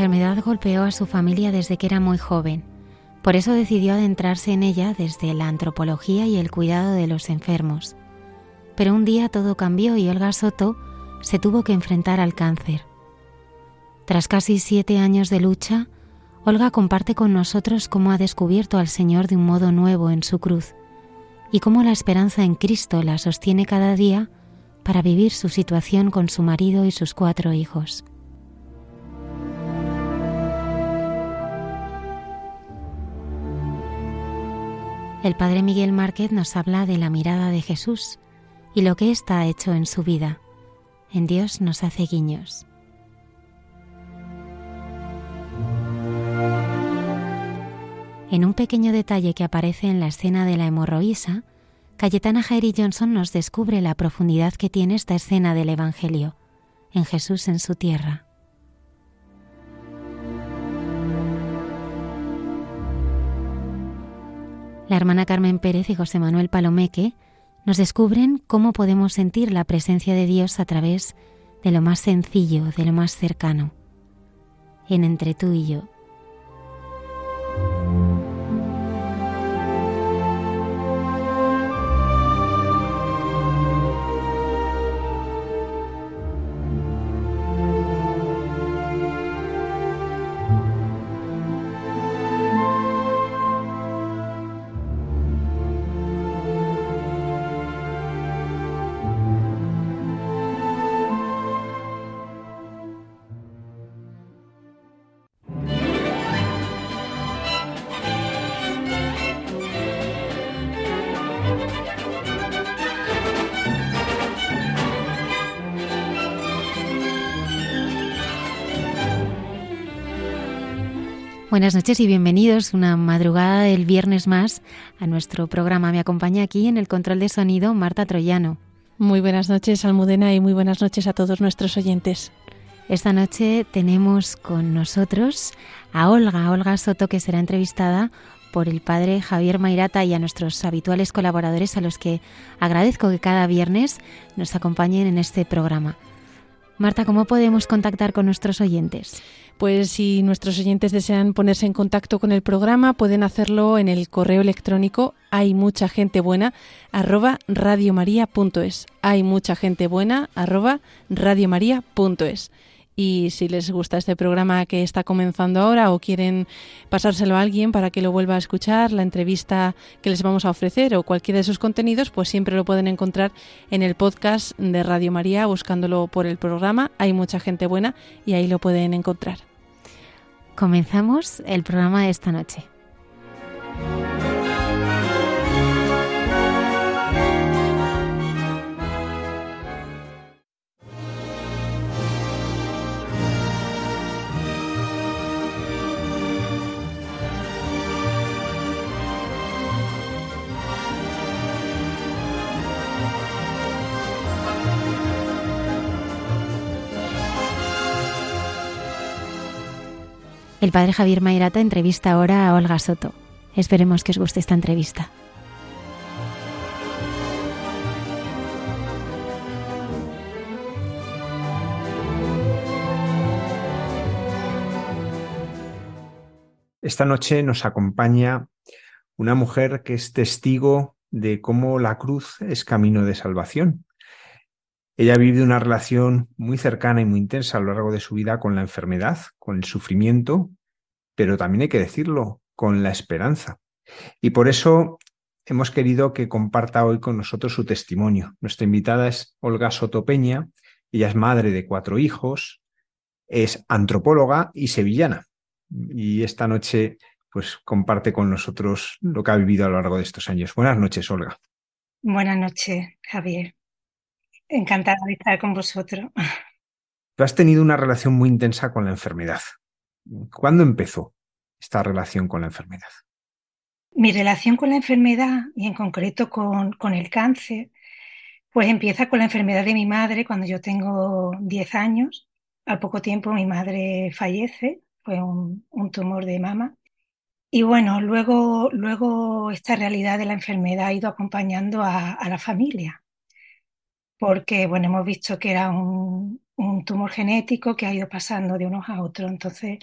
Enfermedad golpeó a su familia desde que era muy joven. Por eso decidió adentrarse en ella desde la antropología y el cuidado de los enfermos. Pero un día todo cambió y Olga Soto se tuvo que enfrentar al cáncer. Tras casi siete años de lucha, Olga comparte con nosotros cómo ha descubierto al Señor de un modo nuevo en su cruz y cómo la esperanza en Cristo la sostiene cada día para vivir su situación con su marido y sus cuatro hijos. El Padre Miguel Márquez nos habla de la mirada de Jesús y lo que ésta ha hecho en su vida. En Dios nos hace guiños. En un pequeño detalle que aparece en la escena de la hemorroísa, Cayetana Jairi Johnson nos descubre la profundidad que tiene esta escena del Evangelio, en Jesús en su tierra. La hermana Carmen Pérez y José Manuel Palomeque nos descubren cómo podemos sentir la presencia de Dios a través de lo más sencillo, de lo más cercano, en entre tú y yo. Buenas noches y bienvenidos una madrugada del viernes más a nuestro programa. Me acompaña aquí en el control de sonido Marta Troyano. Muy buenas noches, Almudena, y muy buenas noches a todos nuestros oyentes. Esta noche tenemos con nosotros a Olga, Olga Soto, que será entrevistada por el padre Javier Mairata y a nuestros habituales colaboradores a los que agradezco que cada viernes nos acompañen en este programa. Marta, ¿cómo podemos contactar con nuestros oyentes? Pues si nuestros oyentes desean ponerse en contacto con el programa, pueden hacerlo en el correo electrónico hay mucha gente buena arroba radiomaria.es. Hay mucha gente buena arroba radiomaria.es. Y si les gusta este programa que está comenzando ahora o quieren pasárselo a alguien para que lo vuelva a escuchar, la entrevista que les vamos a ofrecer o cualquiera de sus contenidos, pues siempre lo pueden encontrar en el podcast de Radio María buscándolo por el programa. Hay mucha gente buena y ahí lo pueden encontrar. Comenzamos el programa esta noche. El padre Javier Mairata entrevista ahora a Olga Soto. Esperemos que os guste esta entrevista. Esta noche nos acompaña una mujer que es testigo de cómo la cruz es camino de salvación. Ella vive una relación muy cercana y muy intensa a lo largo de su vida con la enfermedad, con el sufrimiento, pero también hay que decirlo, con la esperanza. Y por eso hemos querido que comparta hoy con nosotros su testimonio. Nuestra invitada es Olga Sotopeña, ella es madre de cuatro hijos, es antropóloga y sevillana. Y esta noche pues comparte con nosotros lo que ha vivido a lo largo de estos años. Buenas noches, Olga. Buenas noches, Javier. Encantada de estar con vosotros. Tú has tenido una relación muy intensa con la enfermedad. ¿Cuándo empezó esta relación con la enfermedad? Mi relación con la enfermedad y en concreto con, con el cáncer, pues empieza con la enfermedad de mi madre cuando yo tengo 10 años. Al poco tiempo mi madre fallece, fue un, un tumor de mama. Y bueno, luego, luego esta realidad de la enfermedad ha ido acompañando a, a la familia, porque bueno, hemos visto que era un, un, tumor genético que ha ido pasando de unos a otros. Entonces,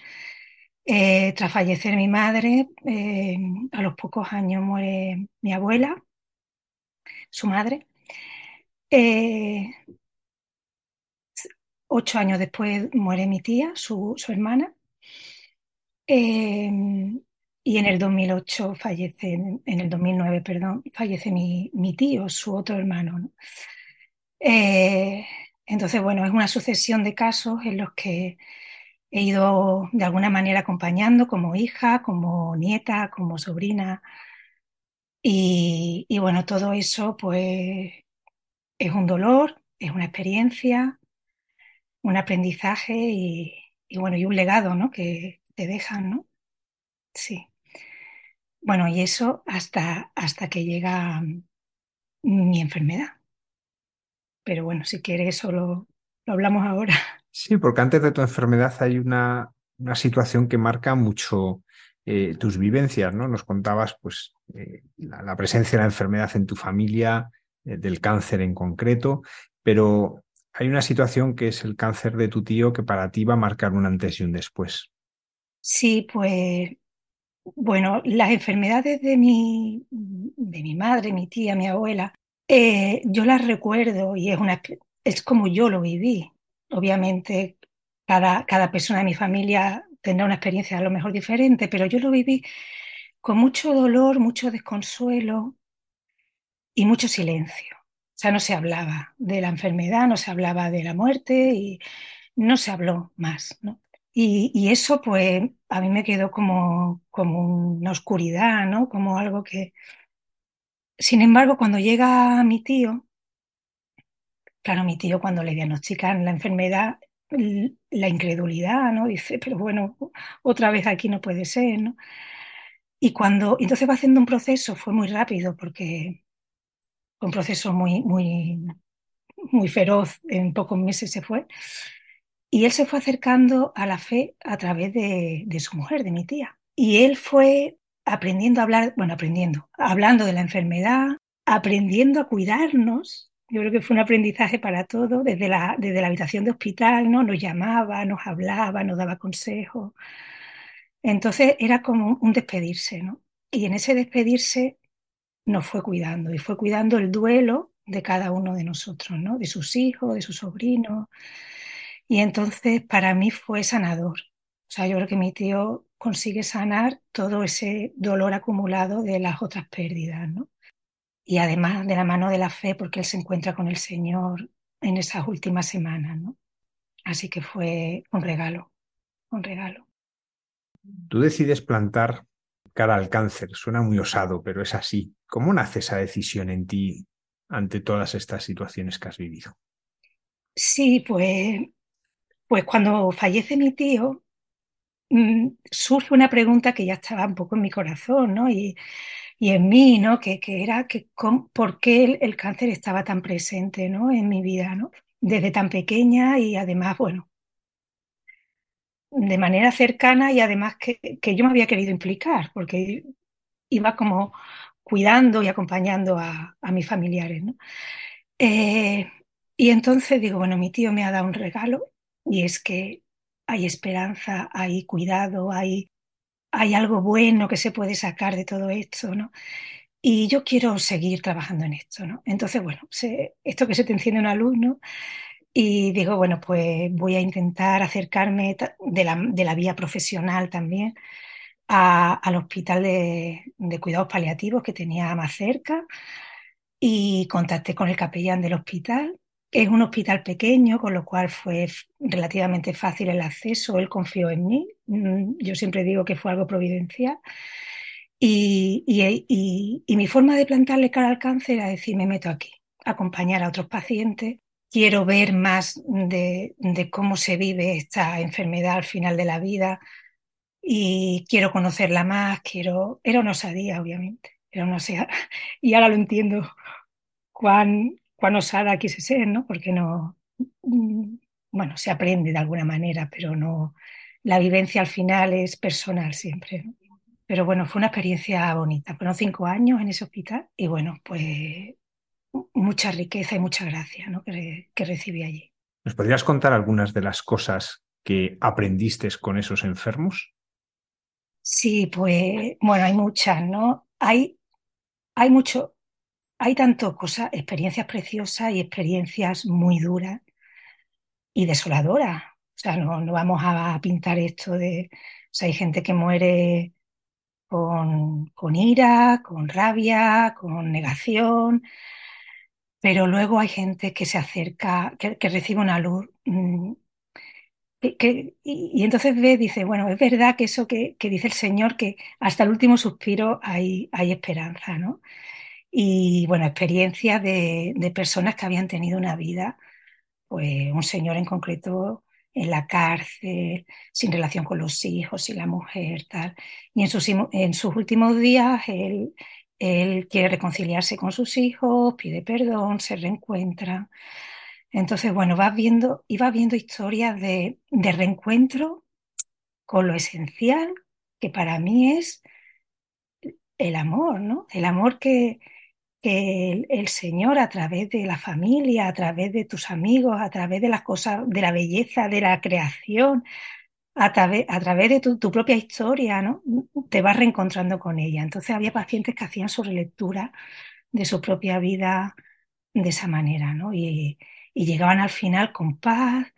eh, tras fallecer mi madre, eh, a los pocos años muere mi abuela, su madre. Eh, ocho años después muere mi tía, su, su hermana. Y en el 2008 fallece, en el 2009, perdón, fallece mi, mi tío, su otro hermano. ¿no? Eh, entonces, bueno, es una sucesión de casos en los que he ido de alguna manera acompañando como hija, como nieta, como sobrina. Y, bueno, todo eso pues es un dolor, es una experiencia, un aprendizaje y, y bueno, y un legado, ¿no? Que te dejan, ¿no? Sí. Bueno, y eso hasta, hasta que llega mi enfermedad. Pero bueno, si quieres, eso lo, lo hablamos ahora. Sí, porque antes de tu enfermedad hay una, una situación que marca mucho eh, tus vivencias, ¿no? Nos contabas, pues, eh, la, la, presencia de la enfermedad en tu familia, eh, del cáncer en concreto, pero hay una situación que es el cáncer de tu tío que para ti va a marcar un antes y un después. Sí, pues bueno, las enfermedades de mi, de mi madre, mi tía, mi abuela, eh, yo las recuerdo y es, una, es como yo lo viví. Obviamente, cada, cada persona de mi familia tendrá una experiencia a lo mejor diferente, pero yo lo viví con mucho dolor, mucho desconsuelo y mucho silencio. O sea, no se hablaba de la enfermedad, no se hablaba de la muerte y no se habló más, ¿no? Y, y, eso, pues, a mí me quedó como, como una oscuridad, ¿no? Como algo que... Sin embargo, cuando llega mi tío, claro, mi tío cuando le diagnostican la enfermedad, la incredulidad, ¿no? Dice, pero bueno, otra vez aquí no puede ser, ¿no? Y cuando, entonces va haciendo un proceso, fue muy rápido porque un proceso muy, muy, muy feroz, en pocos meses se fue. Y él se fue acercando a la fe a través de, de, su mujer, de mi tía. Y él fue aprendiendo a hablar, bueno, aprendiendo, hablando de la enfermedad, aprendiendo a cuidarnos. Yo creo que fue un aprendizaje para todos, desde la, desde la habitación de hospital, ¿no? Nos llamaba, nos hablaba, nos daba consejos. Entonces era como un despedirse, ¿no? Y en ese despedirse nos fue cuidando y fue cuidando el duelo de cada uno de nosotros, ¿no? De sus hijos, de sus sobrinos. Y entonces para mí fue sanador. O sea, yo creo que mi tío consigue sanar todo ese dolor acumulado de las otras pérdidas, ¿no? Y además de la mano de la fe, porque él se encuentra con el Señor en esas últimas semanas, ¿no? Así que fue un regalo, un regalo. Tú decides plantar cara al cáncer. Suena muy osado, pero es así. ¿Cómo nace esa decisión en ti ante todas estas situaciones que has vivido? Sí, pues pues cuando fallece mi tío, surge una pregunta que ya estaba un poco en mi corazón, ¿no? Y, y en mí, ¿no? Que, que era que por qué el, el, cáncer estaba tan presente, ¿no? En mi vida, ¿no? Desde tan pequeña y además, bueno, de manera cercana y además que, que yo me había querido implicar, porque iba como cuidando y acompañando a, a mis familiares, ¿no? Eh, y entonces digo, bueno, mi tío me ha dado un regalo y es que hay esperanza, hay cuidado, hay, hay algo bueno que se puede sacar de todo esto, ¿no? Y yo quiero seguir trabajando en esto, ¿no? Entonces, bueno, esto que se te enciende una luz, ¿no? Y digo, bueno, pues voy a intentar acercarme de la, de la vía profesional también al hospital de, de, cuidados paliativos que tenía más cerca y contacté con el capellán del hospital. Es un hospital pequeño, con lo cual fue relativamente fácil el acceso. Él confió en mí. Mm, yo siempre digo que fue algo providencial. Y, y, mi forma de plantarle cara al cáncer era decir, me meto aquí, acompañar a otros pacientes. Quiero ver más de, de cómo se vive esta enfermedad al final de la vida y quiero conocerla más, quiero... Era una osadía, obviamente, era una osadía. Y ahora lo entiendo cuán, cuán osada quise ser, ¿no? Porque no... Bueno, se aprende de alguna manera, pero no... La vivencia al final es personal siempre, ¿no? Pero bueno, fue una experiencia bonita. Fueron cinco años en ese hospital y bueno, pues mucha riqueza y mucha gracia ¿no? que, que recibí allí. ¿Nos podrías contar algunas de las cosas que aprendiste con esos enfermos? Sí, pues bueno, hay muchas, ¿no? Hay, hay mucho, hay tanto cosas, experiencias preciosas y experiencias muy duras y desoladoras. O sea, no, no vamos a pintar esto de, o sea, hay gente que muere con, con ira, con rabia, con negación, pero luego hay gente que se acerca, que, recibe una luz. Mm, que, y, entonces ve, dice, bueno, es verdad que eso que, que, dice el Señor, que hasta el último suspiro hay, hay esperanza, ¿no? Y bueno, experiencias de, de personas que habían tenido una vida, pues un señor en concreto en la cárcel, sin relación con los hijos y la mujer, tal. Y en sus, en sus últimos días él, él quiere reconciliarse con sus hijos, pide perdón, se reencuentra. Entonces, bueno, vas viendo, y vas viendo historias de, de reencuentro con lo esencial, que para mí es el amor, ¿no? El amor que, que el, Señor a través de la familia, a través de tus amigos, a través de las cosas, de la belleza, de la creación, a través, a través de tu, propia historia, ¿no? Te vas reencontrando con ella. Entonces había pacientes que hacían su relectura de su propia vida de esa manera, ¿no? Y, llegaban al final con paz,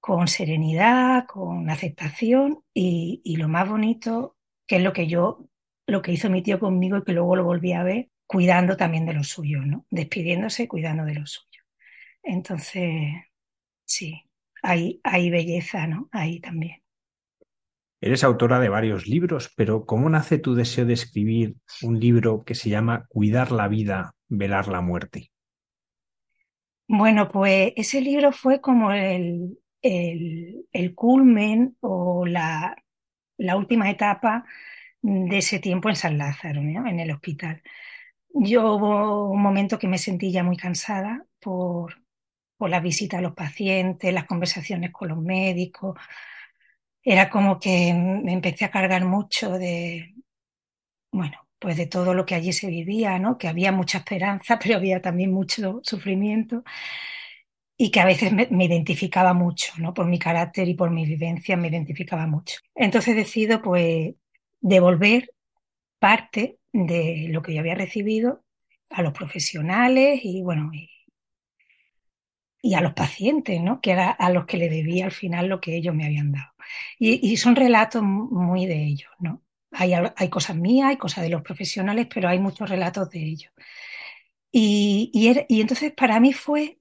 con serenidad, con aceptación y, y lo más bonito, que es lo que yo, lo que hizo mi tío conmigo y que luego lo volví a ver, cuidando también de lo suyo, ¿no? Despidiéndose, cuidando de lo suyo. Entonces, sí, hay, hay belleza, ¿no? Ahí también. Eres autora de varios libros, pero ¿cómo nace tu deseo de escribir un libro que se llama Cuidar la vida, velar la muerte? Bueno, pues ese libro fue como el, el, culmen o la, la, última etapa de ese tiempo en San Lázaro, ¿no? en el hospital. Yo hubo un momento que me sentí ya muy cansada por, por la visita a los pacientes, las conversaciones con los médicos. Era como que me empecé a cargar mucho de, bueno, pues de todo lo que allí se vivía, ¿no? Que había mucha esperanza, pero había también mucho sufrimiento y que a veces me, me, identificaba mucho, ¿no? Por mi carácter y por mi vivencia me identificaba mucho. Entonces decido, pues, devolver parte de lo que yo había recibido a los profesionales y bueno, y, a los pacientes, ¿no? Que era a los que le debía al final lo que ellos me habían dado. Y, son relatos muy de ellos, ¿no? Hay, hay, cosas mías, hay cosas de los profesionales, pero hay muchos relatos de ellos. Y, y entonces para mí fue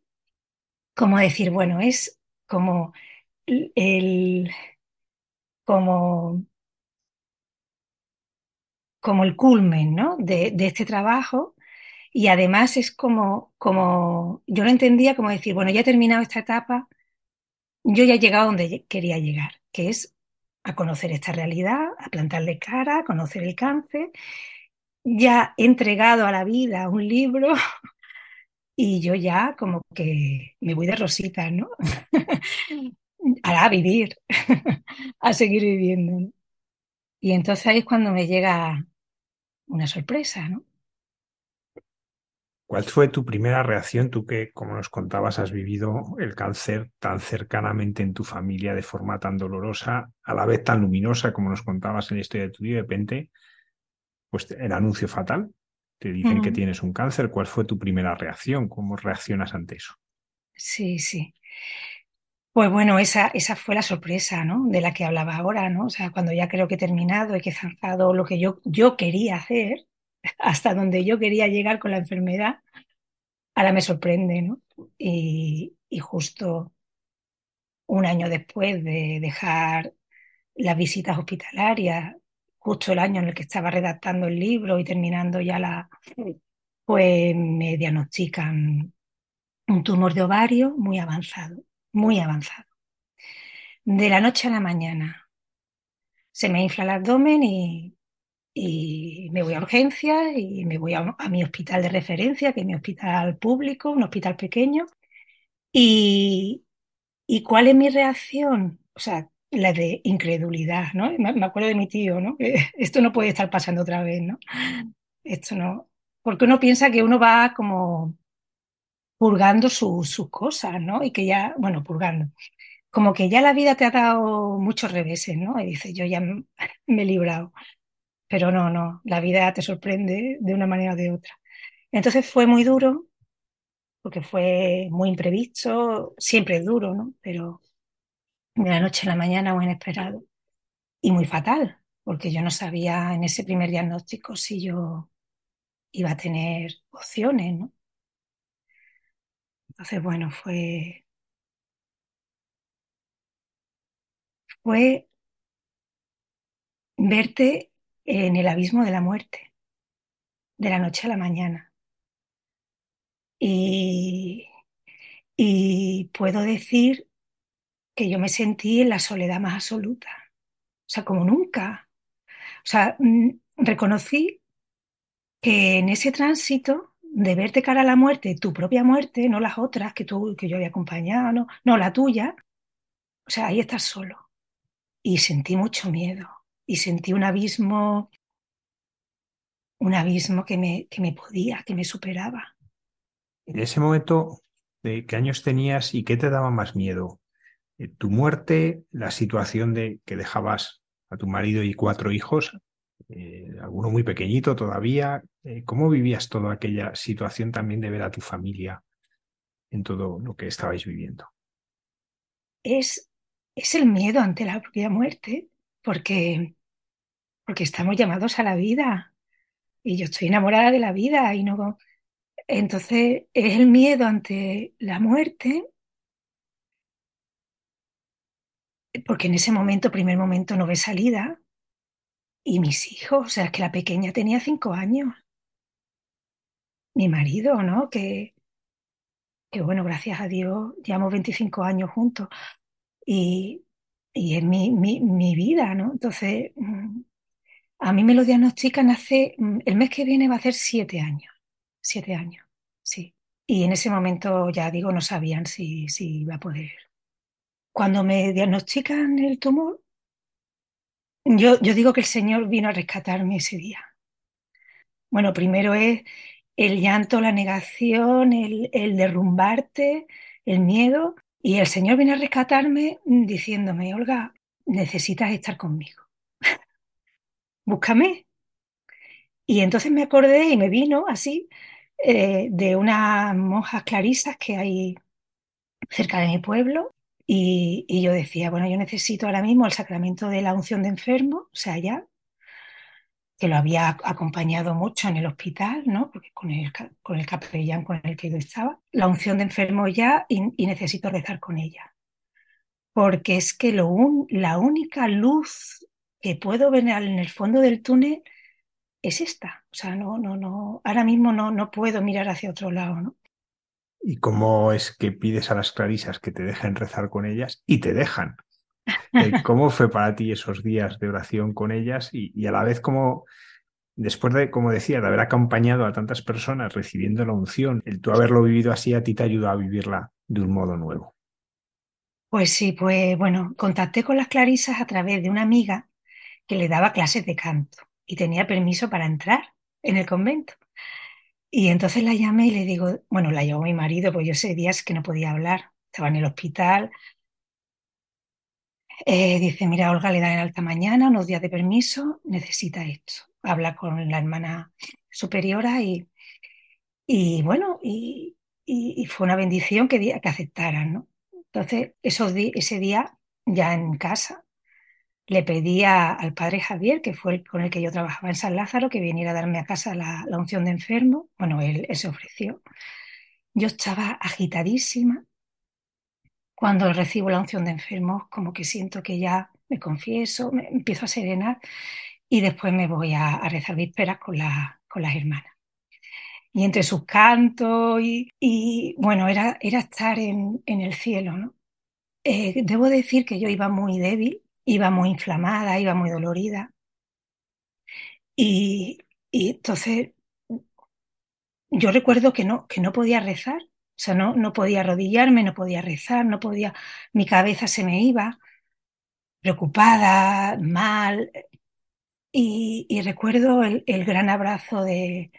como decir, bueno, es como el, como como el culmen ¿no? de, este trabajo y además es como, como, yo lo entendía como decir, bueno, ya he terminado esta etapa, yo ya he llegado donde quería llegar, que es a conocer esta realidad, a plantarle cara, a conocer el cáncer, ya he entregado a la vida un libro y yo ya como que me voy de rosita, ¿no? a vivir, a seguir viviendo. Y entonces ahí es cuando me llega una sorpresa, ¿no? ¿Cuál fue tu primera reacción, tú que, como nos contabas, has vivido el cáncer tan cercanamente en tu familia de forma tan dolorosa, a la vez tan luminosa, como nos contabas en la historia de tu vida, de repente, pues el anuncio fatal, te dicen que tienes un cáncer, ¿cuál fue tu primera reacción? ¿Cómo reaccionas ante eso? Sí, sí. Pues bueno, esa, esa fue la sorpresa, ¿no? De la que hablaba ahora, ¿no? O sea, cuando ya creo que he terminado y que he zanjado lo que yo, yo quería hacer, hasta donde yo quería llegar con la enfermedad, ahora me sorprende, ¿no? Y, y justo un año después de dejar las visitas hospitalarias, justo el año en el que estaba redactando el libro y terminando ya la, pues me diagnostican un tumor de ovario muy avanzado, muy avanzado. De la noche a la mañana se me infla el abdomen y, y me voy a urgencias y me voy a, mi hospital de referencia, que es mi hospital público, un hospital pequeño. Y, ¿Y cuál es mi reacción? O sea, la de incredulidad, ¿no? Me, acuerdo de mi tío, ¿no? Que esto no puede estar pasando otra vez, ¿no? Esto no. Porque uno piensa que uno va como purgando sus cosas, ¿no? Y que ya, bueno, purgando. Como que ya la vida te ha dado muchos reveses, ¿no? Y dice, yo ya me he librado. Pero no, no, la vida te sorprende de una manera o de otra. Entonces fue muy duro, porque fue muy imprevisto, siempre es duro, ¿no? Pero de la noche a la mañana muy inesperado y muy fatal, porque yo no sabía en ese primer diagnóstico si yo iba a tener opciones, ¿no? Entonces, bueno, fue, fue verte en el abismo de la muerte, de la noche a la mañana. Y, y puedo decir que yo me sentí en la soledad más absoluta, o sea, como nunca. O sea, mm, reconocí que en ese tránsito de verte cara a la muerte, tu propia muerte, no las otras que tú, que yo había acompañado, no, no la tuya, o sea, ahí estás solo. Y sentí mucho miedo y sentí un abismo, un abismo que me, que me podía, que me superaba. En ese momento, ¿de qué años tenías y qué te daba más miedo? Eh, ¿Tu muerte, la situación de que dejabas a tu marido y cuatro hijos, eh, alguno muy pequeñito todavía? Eh, ¿Cómo vivías toda aquella situación también de ver a tu familia en todo lo que estabais viviendo? Es, es el miedo ante la propia muerte, porque porque estamos llamados a la vida y yo estoy enamorada de la vida y no... Entonces es el miedo ante la muerte, porque en ese momento, primer momento, no ve salida. Y mis hijos, o sea, es que la pequeña tenía cinco años. Mi marido, ¿no? Que, que bueno, gracias a Dios, llevamos 25 años juntos. Y, y es mi, mi, mi vida, ¿no? Entonces, mm, a mí me lo diagnostican hace, mm, el mes que viene va a ser siete años, siete años, sí. Y en ese momento, ya digo, no sabían si, si iba a poder. Cuando me diagnostican el tumor, yo, yo digo que el Señor vino a rescatarme ese día. Bueno, primero es el llanto, la negación, el, el derrumbarte, el miedo, y el Señor viene a rescatarme diciéndome, Olga, necesitas estar conmigo búscame. Y entonces me acordé y me vino así eh, de unas monjas clarisas que hay cerca de mi pueblo y, yo decía, bueno, yo necesito ahora mismo el sacramento de la unción de enfermo, o sea, ya, que lo había acompañado mucho en el hospital, ¿no? Porque con el, con el capellán con el que yo estaba, la unción de enfermo ya y, necesito rezar con ella. Porque es que lo la única luz que puedo ver en el fondo del túnel es esta. O sea, no, no, no, ahora mismo no, no puedo mirar hacia otro lado, ¿no? ¿Y cómo es que pides a las clarisas que te dejen rezar con ellas y te dejan? Eh, ¿Cómo fue para ti esos días de oración con ellas y, a la vez como después de, como decía, de haber acompañado a tantas personas recibiendo la unción, el tú haberlo vivido así a ti te ayudó a vivirla de un modo nuevo? Pues sí, pues bueno, contacté con las clarisas a través de una amiga que le daba clases de canto y tenía permiso para entrar en el convento. Y entonces la llamé y le digo, bueno, la llamó mi marido, pues yo ese día es que no podía hablar, estaba en el hospital. Eh, dice, mira, Olga le da en alta mañana, unos días de permiso, necesita esto. Habla con la hermana superiora y, y bueno, y, y, fue una bendición que, que aceptaran, ¿no? Entonces, esos ese día, ya en casa, le pedí al padre Javier, que fue con el que yo trabajaba en San Lázaro, que viniera a darme a casa la, unción de enfermo. Bueno, él, se ofreció. Yo estaba agitadísima. Cuando recibo la unción de enfermo, como que siento que ya me confieso, me empiezo a serenar y después me voy a, rezar vísperas con, con las hermanas. Y entre sus cantos y, bueno, era, era estar en, el cielo, ¿no? Eh, debo decir que yo iba muy débil iba muy inflamada, iba muy dolorida. Y, entonces yo recuerdo que no, que no podía rezar, o sea, no, no podía arrodillarme, no podía rezar, no podía, mi cabeza se me iba, preocupada, mal. Y, recuerdo el, gran abrazo de,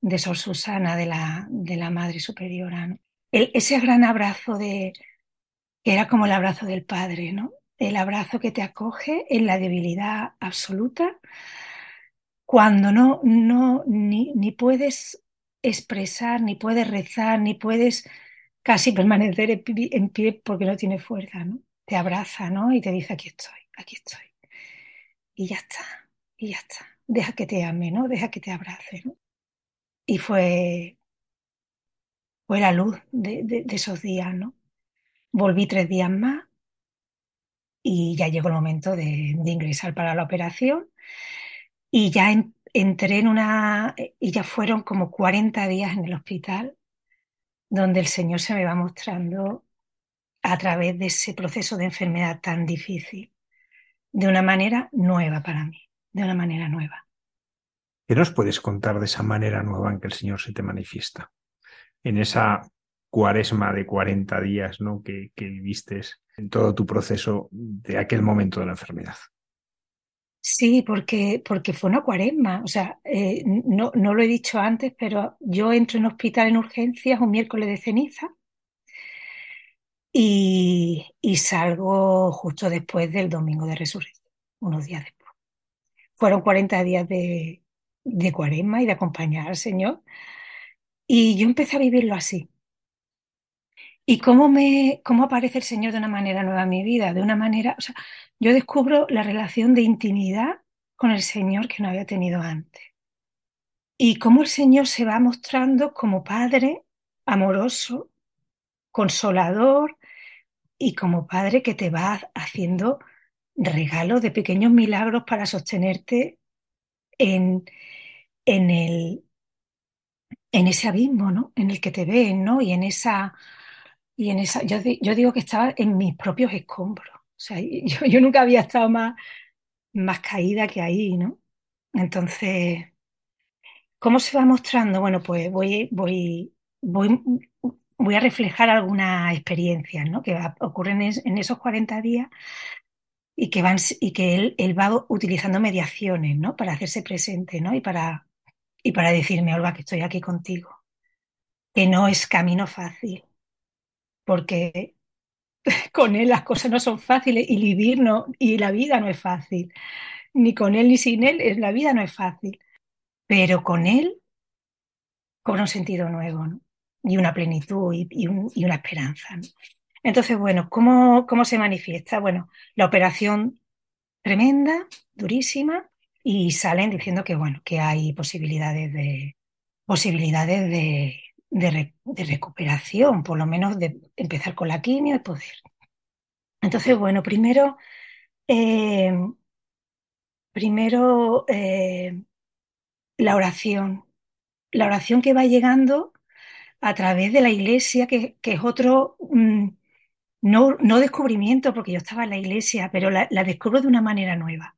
de Sor Susana, de la, de la Madre Superiora, ese gran abrazo de, que era como el abrazo del Padre, ¿no? El abrazo que te acoge en la debilidad absoluta, cuando no, no ni, ni puedes expresar, ni puedes rezar, ni puedes casi permanecer en pie porque no tienes fuerza, ¿no? Te abraza, ¿no? Y te dice, aquí estoy, aquí estoy. Y ya está, y ya está. Deja que te ame, ¿no? Deja que te abrace, ¿no? Y fue, fue la luz de, de esos días, ¿no? Volví tres días más y ya llegó el momento de, ingresar para la operación y ya entré en una, y ya fueron como 40 días en el hospital donde el Señor se me va mostrando a través de ese proceso de enfermedad tan difícil, de una manera nueva para mí, de una manera nueva. ¿Qué nos puedes contar de esa manera nueva en que el Señor se te manifiesta? En esa cuaresma de 40 días ¿no? que, que viviste en todo tu proceso de aquel momento de la enfermedad. Sí, porque, porque fue una cuaresma. O sea, eh, no, no lo he dicho antes, pero yo entro en hospital en urgencias un miércoles de ceniza y, y salgo justo después del domingo de resurrección, unos días después. Fueron 40 días de, de cuaresma y de acompañar al Señor. Y yo empecé a vivirlo así. ¿Y cómo, me, cómo aparece el Señor de una manera nueva en mi vida? De una manera, o sea, yo descubro la relación de intimidad con el Señor que no había tenido antes. Y cómo el Señor se va mostrando como Padre amoroso, consolador y como Padre que te va haciendo regalos de pequeños milagros para sostenerte en, en, el, en ese abismo, ¿no? En el que te ven, ¿no? Y en esa y en esa, yo, yo digo que estaba en mis propios escombros. O sea, yo, nunca había estado más, más caída que ahí, ¿no? Entonces, ¿cómo se va mostrando? Bueno, pues voy, voy, voy, voy a reflejar algunas experiencias, ¿no? Que ocurren en esos 40 días y que, van, y que él, él, va utilizando mediaciones, ¿no? Para hacerse presente, ¿no? Y para, y para decirme, Olga, que estoy aquí contigo, que no es camino fácil, porque con él las cosas no son fáciles y vivir no, y la vida no es fácil. Ni con él ni sin él, la vida no es fácil. Pero con él cobra un sentido nuevo y una plenitud y, una esperanza. Entonces, bueno, ¿cómo, ¿cómo se manifiesta? Bueno, la operación tremenda, durísima, y salen diciendo que, bueno, que hay posibilidades de, posibilidades de, de, recuperación, por lo menos de empezar con la quimio y poder. Entonces, bueno, primero, eh, primero eh, la oración, la oración que va llegando a través de la iglesia, que, es otro, mm, no, no, descubrimiento, porque yo estaba en la iglesia, pero la, la, descubro de una manera nueva.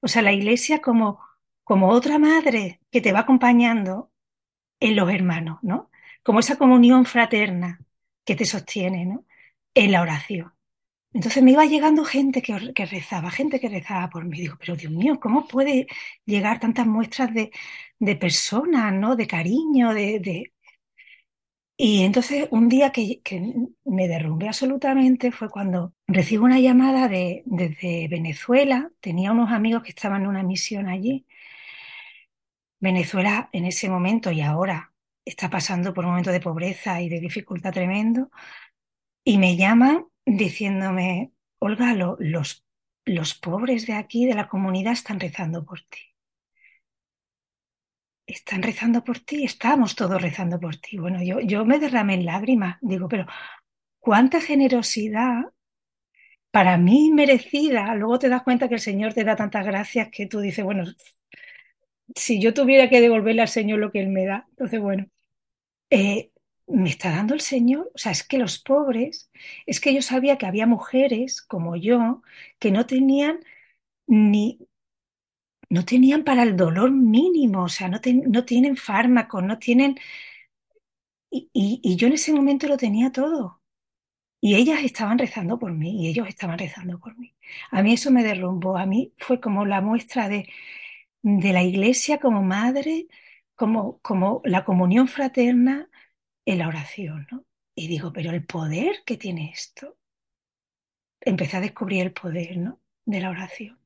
O sea, la iglesia como, como otra madre que te va acompañando en los hermanos, ¿no? Como esa comunión fraterna que te sostiene ¿no? en la oración. Entonces me iba llegando gente que, rezaba, gente que rezaba por mí. Digo, pero Dios mío, ¿cómo puede llegar tantas muestras de, de personas, ¿no? De cariño, de, de... Y entonces un día que, que, me derrumbé absolutamente fue cuando recibo una llamada de, desde Venezuela. Tenía unos amigos que estaban en una misión allí. Venezuela en ese momento y ahora está pasando por un momento de pobreza y de dificultad tremendo. Y me llaman diciéndome, Olga, lo, los, los pobres de aquí, de la comunidad, están rezando por ti. Están rezando por ti, estamos todos rezando por ti. Bueno, yo, yo me derramé en lágrimas, digo, pero cuánta generosidad para mí merecida. Luego te das cuenta que el Señor te da tantas gracias que tú dices, bueno, si yo tuviera que devolverle al Señor lo que Él me da, entonces bueno, eh, me está dando el Señor. O sea, es que los pobres, es que yo sabía que había mujeres como yo que no tenían ni, no tenían para el dolor mínimo, o sea, no, no tienen fármacos, no tienen... Y, y, y, yo en ese momento lo tenía todo. Y ellas estaban rezando por mí, y ellos estaban rezando por mí. A mí eso me derrumbó, a mí fue como la muestra de, de la iglesia como madre, como, como la comunión fraterna, en la oración, ¿no? Y digo, pero el poder que tiene esto. Empecé a descubrir el poder, ¿no? De la oración.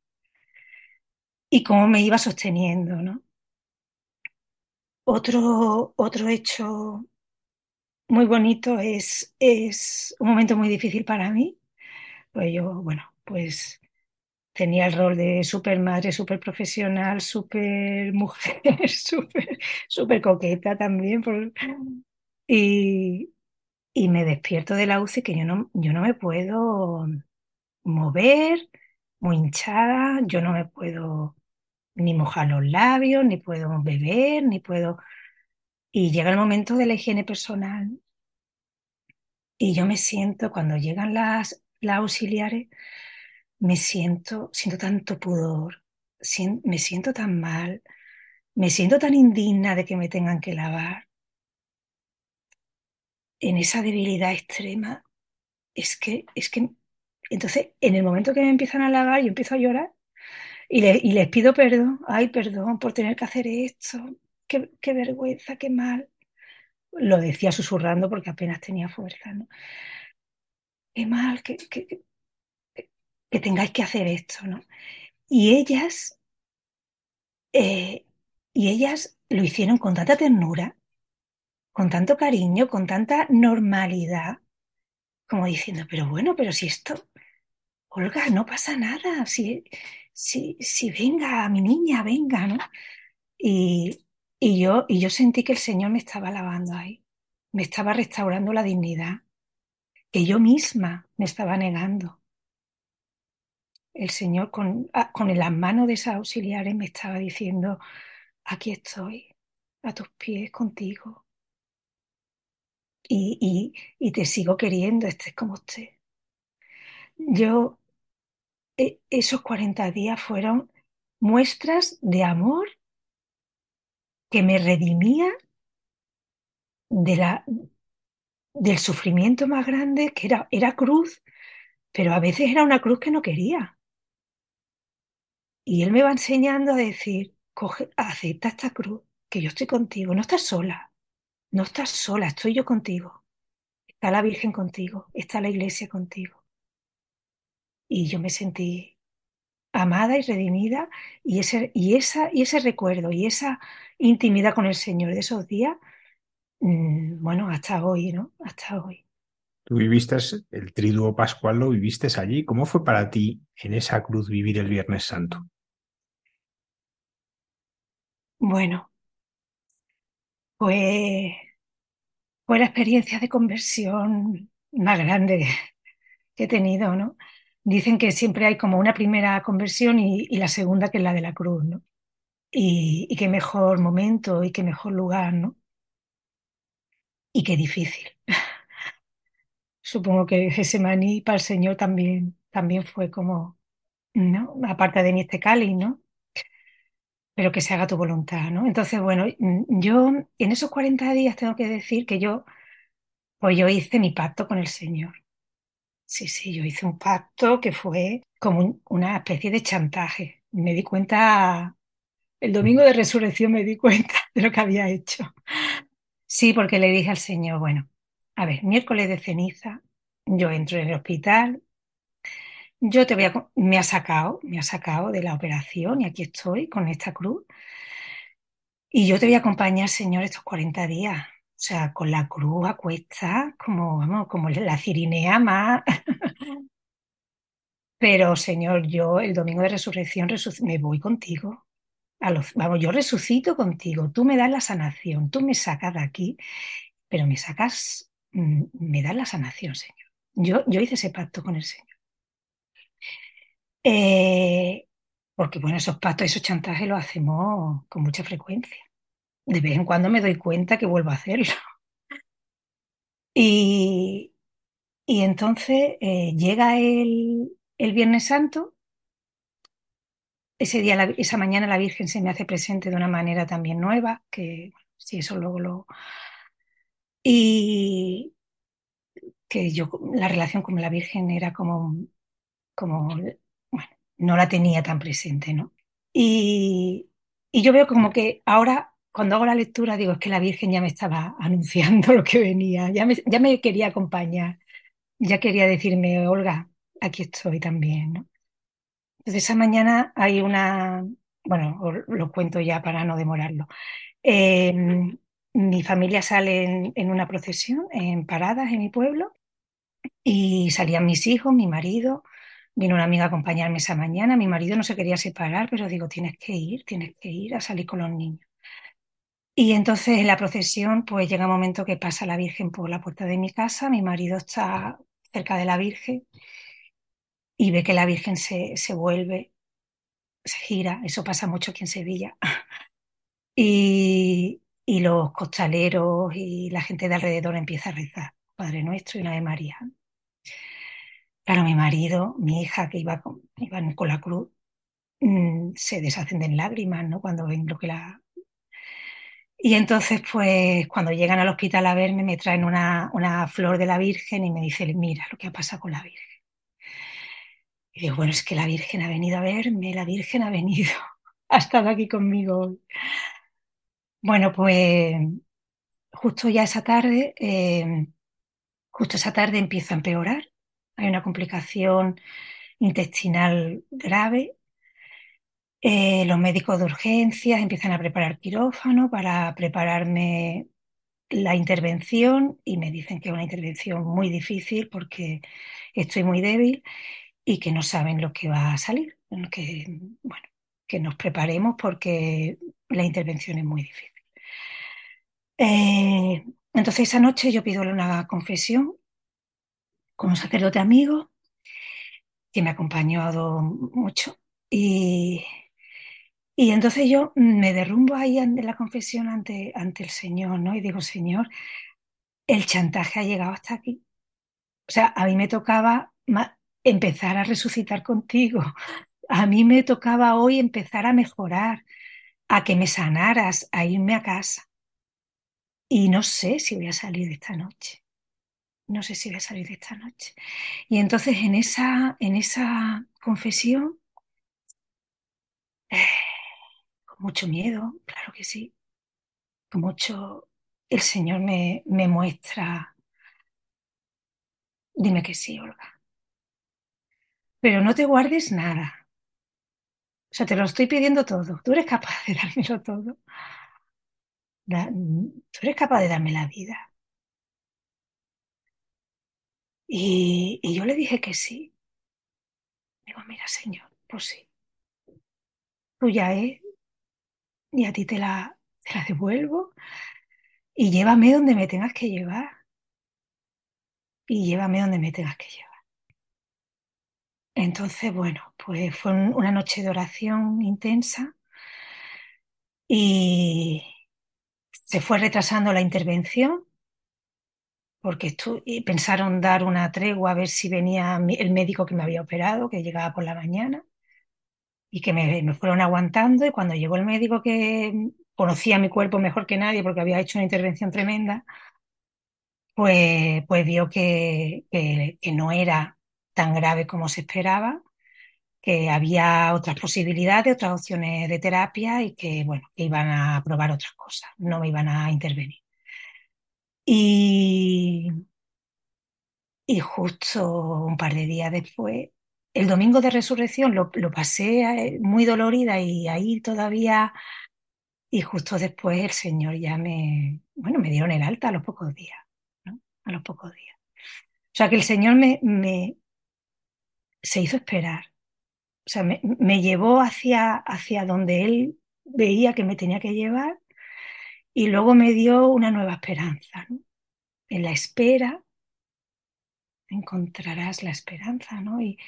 Y cómo me iba sosteniendo, ¿no? Otro, otro hecho muy bonito es, es un momento muy difícil para mí. Pues yo, bueno, pues tenía el rol de super madre, super profesional, super mujer, super, super coqueta también. Y, y me despierto de la UCI que yo no, yo no me puedo mover, muy hinchada, yo no me puedo ni mojar los labios, ni puedo beber, ni puedo... Y llega el momento de la higiene personal y yo me siento, cuando llegan las, las auxiliares, me siento, siento tanto pudor, me siento tan mal, me siento tan indigna de que me tengan que lavar en esa debilidad extrema, es que, es que, entonces, en el momento que me empiezan a lavar, yo empiezo a llorar y, les pido perdón, ay, perdón por tener que hacer esto, qué, qué vergüenza, qué mal. Lo decía susurrando porque apenas tenía fuerza, ¿no? Qué mal, que, que, que tengáis que hacer esto, ¿no? Y ellas, eh, y ellas lo hicieron con tanta ternura con tanto cariño, con tanta normalidad, como diciendo, pero bueno, pero si esto, Olga, no pasa nada, si, si, si venga, mi niña, venga, ¿no? Y, y, yo, y yo sentí que el Señor me estaba lavando ahí, me estaba restaurando la dignidad, que yo misma me estaba negando. El Señor con, ah, con las manos de esas auxiliares me estaba diciendo, aquí estoy, a tus pies contigo, y, y, te sigo queriendo, estés como usted. Yo, e, esos 40 días fueron muestras de amor que me redimía de la, del sufrimiento más grande, que era, era cruz, pero a veces era una cruz que no quería. Y él me va enseñando a decir, coge, acepta esta cruz, que yo estoy contigo, no estás sola. No estás sola, estoy yo contigo. Está la Virgen contigo, está la Iglesia contigo. Y yo me sentí amada y redimida y ese, y esa, y ese recuerdo y esa intimidad con el Señor de esos días, mm, bueno, hasta hoy, ¿no? Hasta hoy. Tú viviste el triduo pascual, lo viviste allí. ¿Cómo fue para ti en esa cruz vivir el Viernes Santo? Bueno, pues fue la experiencia de conversión más grande que he tenido, ¿no? Dicen que siempre hay como una primera conversión y, la segunda que es la de la cruz, ¿no? Y, qué mejor momento y qué mejor lugar, ¿no? Y qué difícil. Supongo que Gesemaní para el Señor también, también fue como, ¿no? Aparte de mi este ¿no? Pero que se haga tu voluntad, ¿no? Entonces, bueno, mm, yo en esos 40 días tengo que decir que yo, pues yo hice mi pacto con el Señor. Sí, sí, yo hice un pacto que fue como una especie de chantaje. Me di cuenta, el domingo de resurrección me di cuenta de lo que había hecho. Sí, porque le dije al Señor, bueno, a ver, miércoles de ceniza, yo entro en el hospital, yo te voy a, me ha sacado, me ha sacado de la operación y aquí estoy con esta cruz. Y yo te voy a acompañar, Señor, estos 40 días. O sea, con la cruz a cuesta, como, vamos, como la cirinea más. Pero, Señor, yo el domingo de resurrección me voy contigo. A los, vamos, yo resucito contigo. Tú me das la sanación, tú me sacas de aquí, pero me sacas, mm, me das la sanación, Señor. Yo, yo hice ese pacto con el Señor. Eh, porque, bueno, esos pactos, esos chantajes los hacemos con mucha frecuencia de vez en cuando me doy cuenta que vuelvo a hacerlo. Y, y entonces eh, llega el, el, Viernes Santo, ese día, esa mañana la Virgen se me hace presente de una manera también nueva, que si eso luego lo... Y que yo, la relación con la Virgen era como, como, no la tenía tan presente, ¿no? Y, y yo veo como que ahora cuando hago la lectura digo, es que la Virgen ya me estaba anunciando lo que venía, ya me, ya me quería acompañar, ya quería decirme, Olga, aquí estoy también. Entonces esa mañana hay una, bueno, lo cuento ya para no demorarlo. Em, mi familia sale en, en, una procesión en paradas en mi pueblo y salían mis hijos, mi marido, vino una amiga a acompañarme esa mañana, mi marido no se quería separar, pero digo, tienes que ir, tienes que ir a salir con los niños. Y entonces en la procesión, pues llega un momento que pasa la Virgen por la puerta de mi casa, mi marido está cerca de la Virgen y ve que la Virgen se, se vuelve, se gira, eso pasa mucho aquí en Sevilla. Y, y los costaleros y la gente de alrededor empieza a rezar, Padre Nuestro y la de María. Claro, mi marido, mi hija que iba con, iban con la cruz, mm, se deshacen en lágrimas, ¿no? Cuando ven lo que la, y entonces, pues, cuando llegan al hospital a verme, me traen una, una flor de la Virgen y me dicen, mira lo que ha pasado con la Virgen. Y digo, bueno, es que la Virgen ha venido a verme, la Virgen ha venido, ha estado aquí conmigo hoy. Bueno, pues justo ya esa tarde, eh, justo esa tarde empieza a empeorar. Hay una complicación intestinal grave eh, los médicos de urgencias empiezan a preparar quirófano para prepararme la intervención y me dicen que es una intervención muy difícil porque estoy muy débil y que no saben lo que va a salir. Que, bueno, que nos preparemos porque la intervención es muy difícil. Eh, entonces esa noche yo pido una confesión con un sacerdote amigo que me ha acompañado mucho y, y entonces yo me derrumbo ahí en la confesión ante, ante el Señor, ¿no? Y digo, Señor, el chantaje ha llegado hasta aquí. O sea, a mí me tocaba empezar a resucitar contigo. A mí me tocaba hoy empezar a mejorar, a que me sanaras, a irme a casa. Y no sé si voy a salir esta noche. No sé si voy a salir de esta noche. Y entonces en esa, en esa confesión, eh, mucho miedo, claro que sí. Con mucho, el Señor me, me muestra. Dime que sí, Olga. Pero no te guardes nada. O sea, te lo estoy pidiendo todo. Tú eres capaz de dármelo todo. tú eres capaz de darme la vida. Y, yo le dije que sí. Digo, mira, Señor, pues sí. Tú ya es y a ti te la, te la devuelvo y llévame donde me tengas que llevar. Y llévame donde me tengas que llevar. Entonces, bueno, pues fue una noche de oración intensa y se fue retrasando la intervención porque pensaron dar una tregua a ver si venía el médico que me había operado, que llegaba por la mañana y que me, fueron aguantando y cuando llegó el médico que conocía mi cuerpo mejor que nadie porque había hecho una intervención tremenda, pues, pues vio que, que, no era tan grave como se esperaba, que había otras posibilidades, otras opciones de terapia y que, bueno, que iban a probar otras cosas, no me iban a intervenir. Y, y justo un par de días después, el domingo de resurrección lo, lo pasé eh, muy dolorida y ahí todavía, y justo después el Señor ya me, bueno, me dieron el alta a los pocos días, ¿no? A los pocos días. O sea que el Señor me, me se hizo esperar. O sea, me, me llevó hacia, hacia donde Él veía que me tenía que llevar y luego me dio una nueva esperanza. ¿no? En la espera encontrarás la esperanza, ¿no? Y,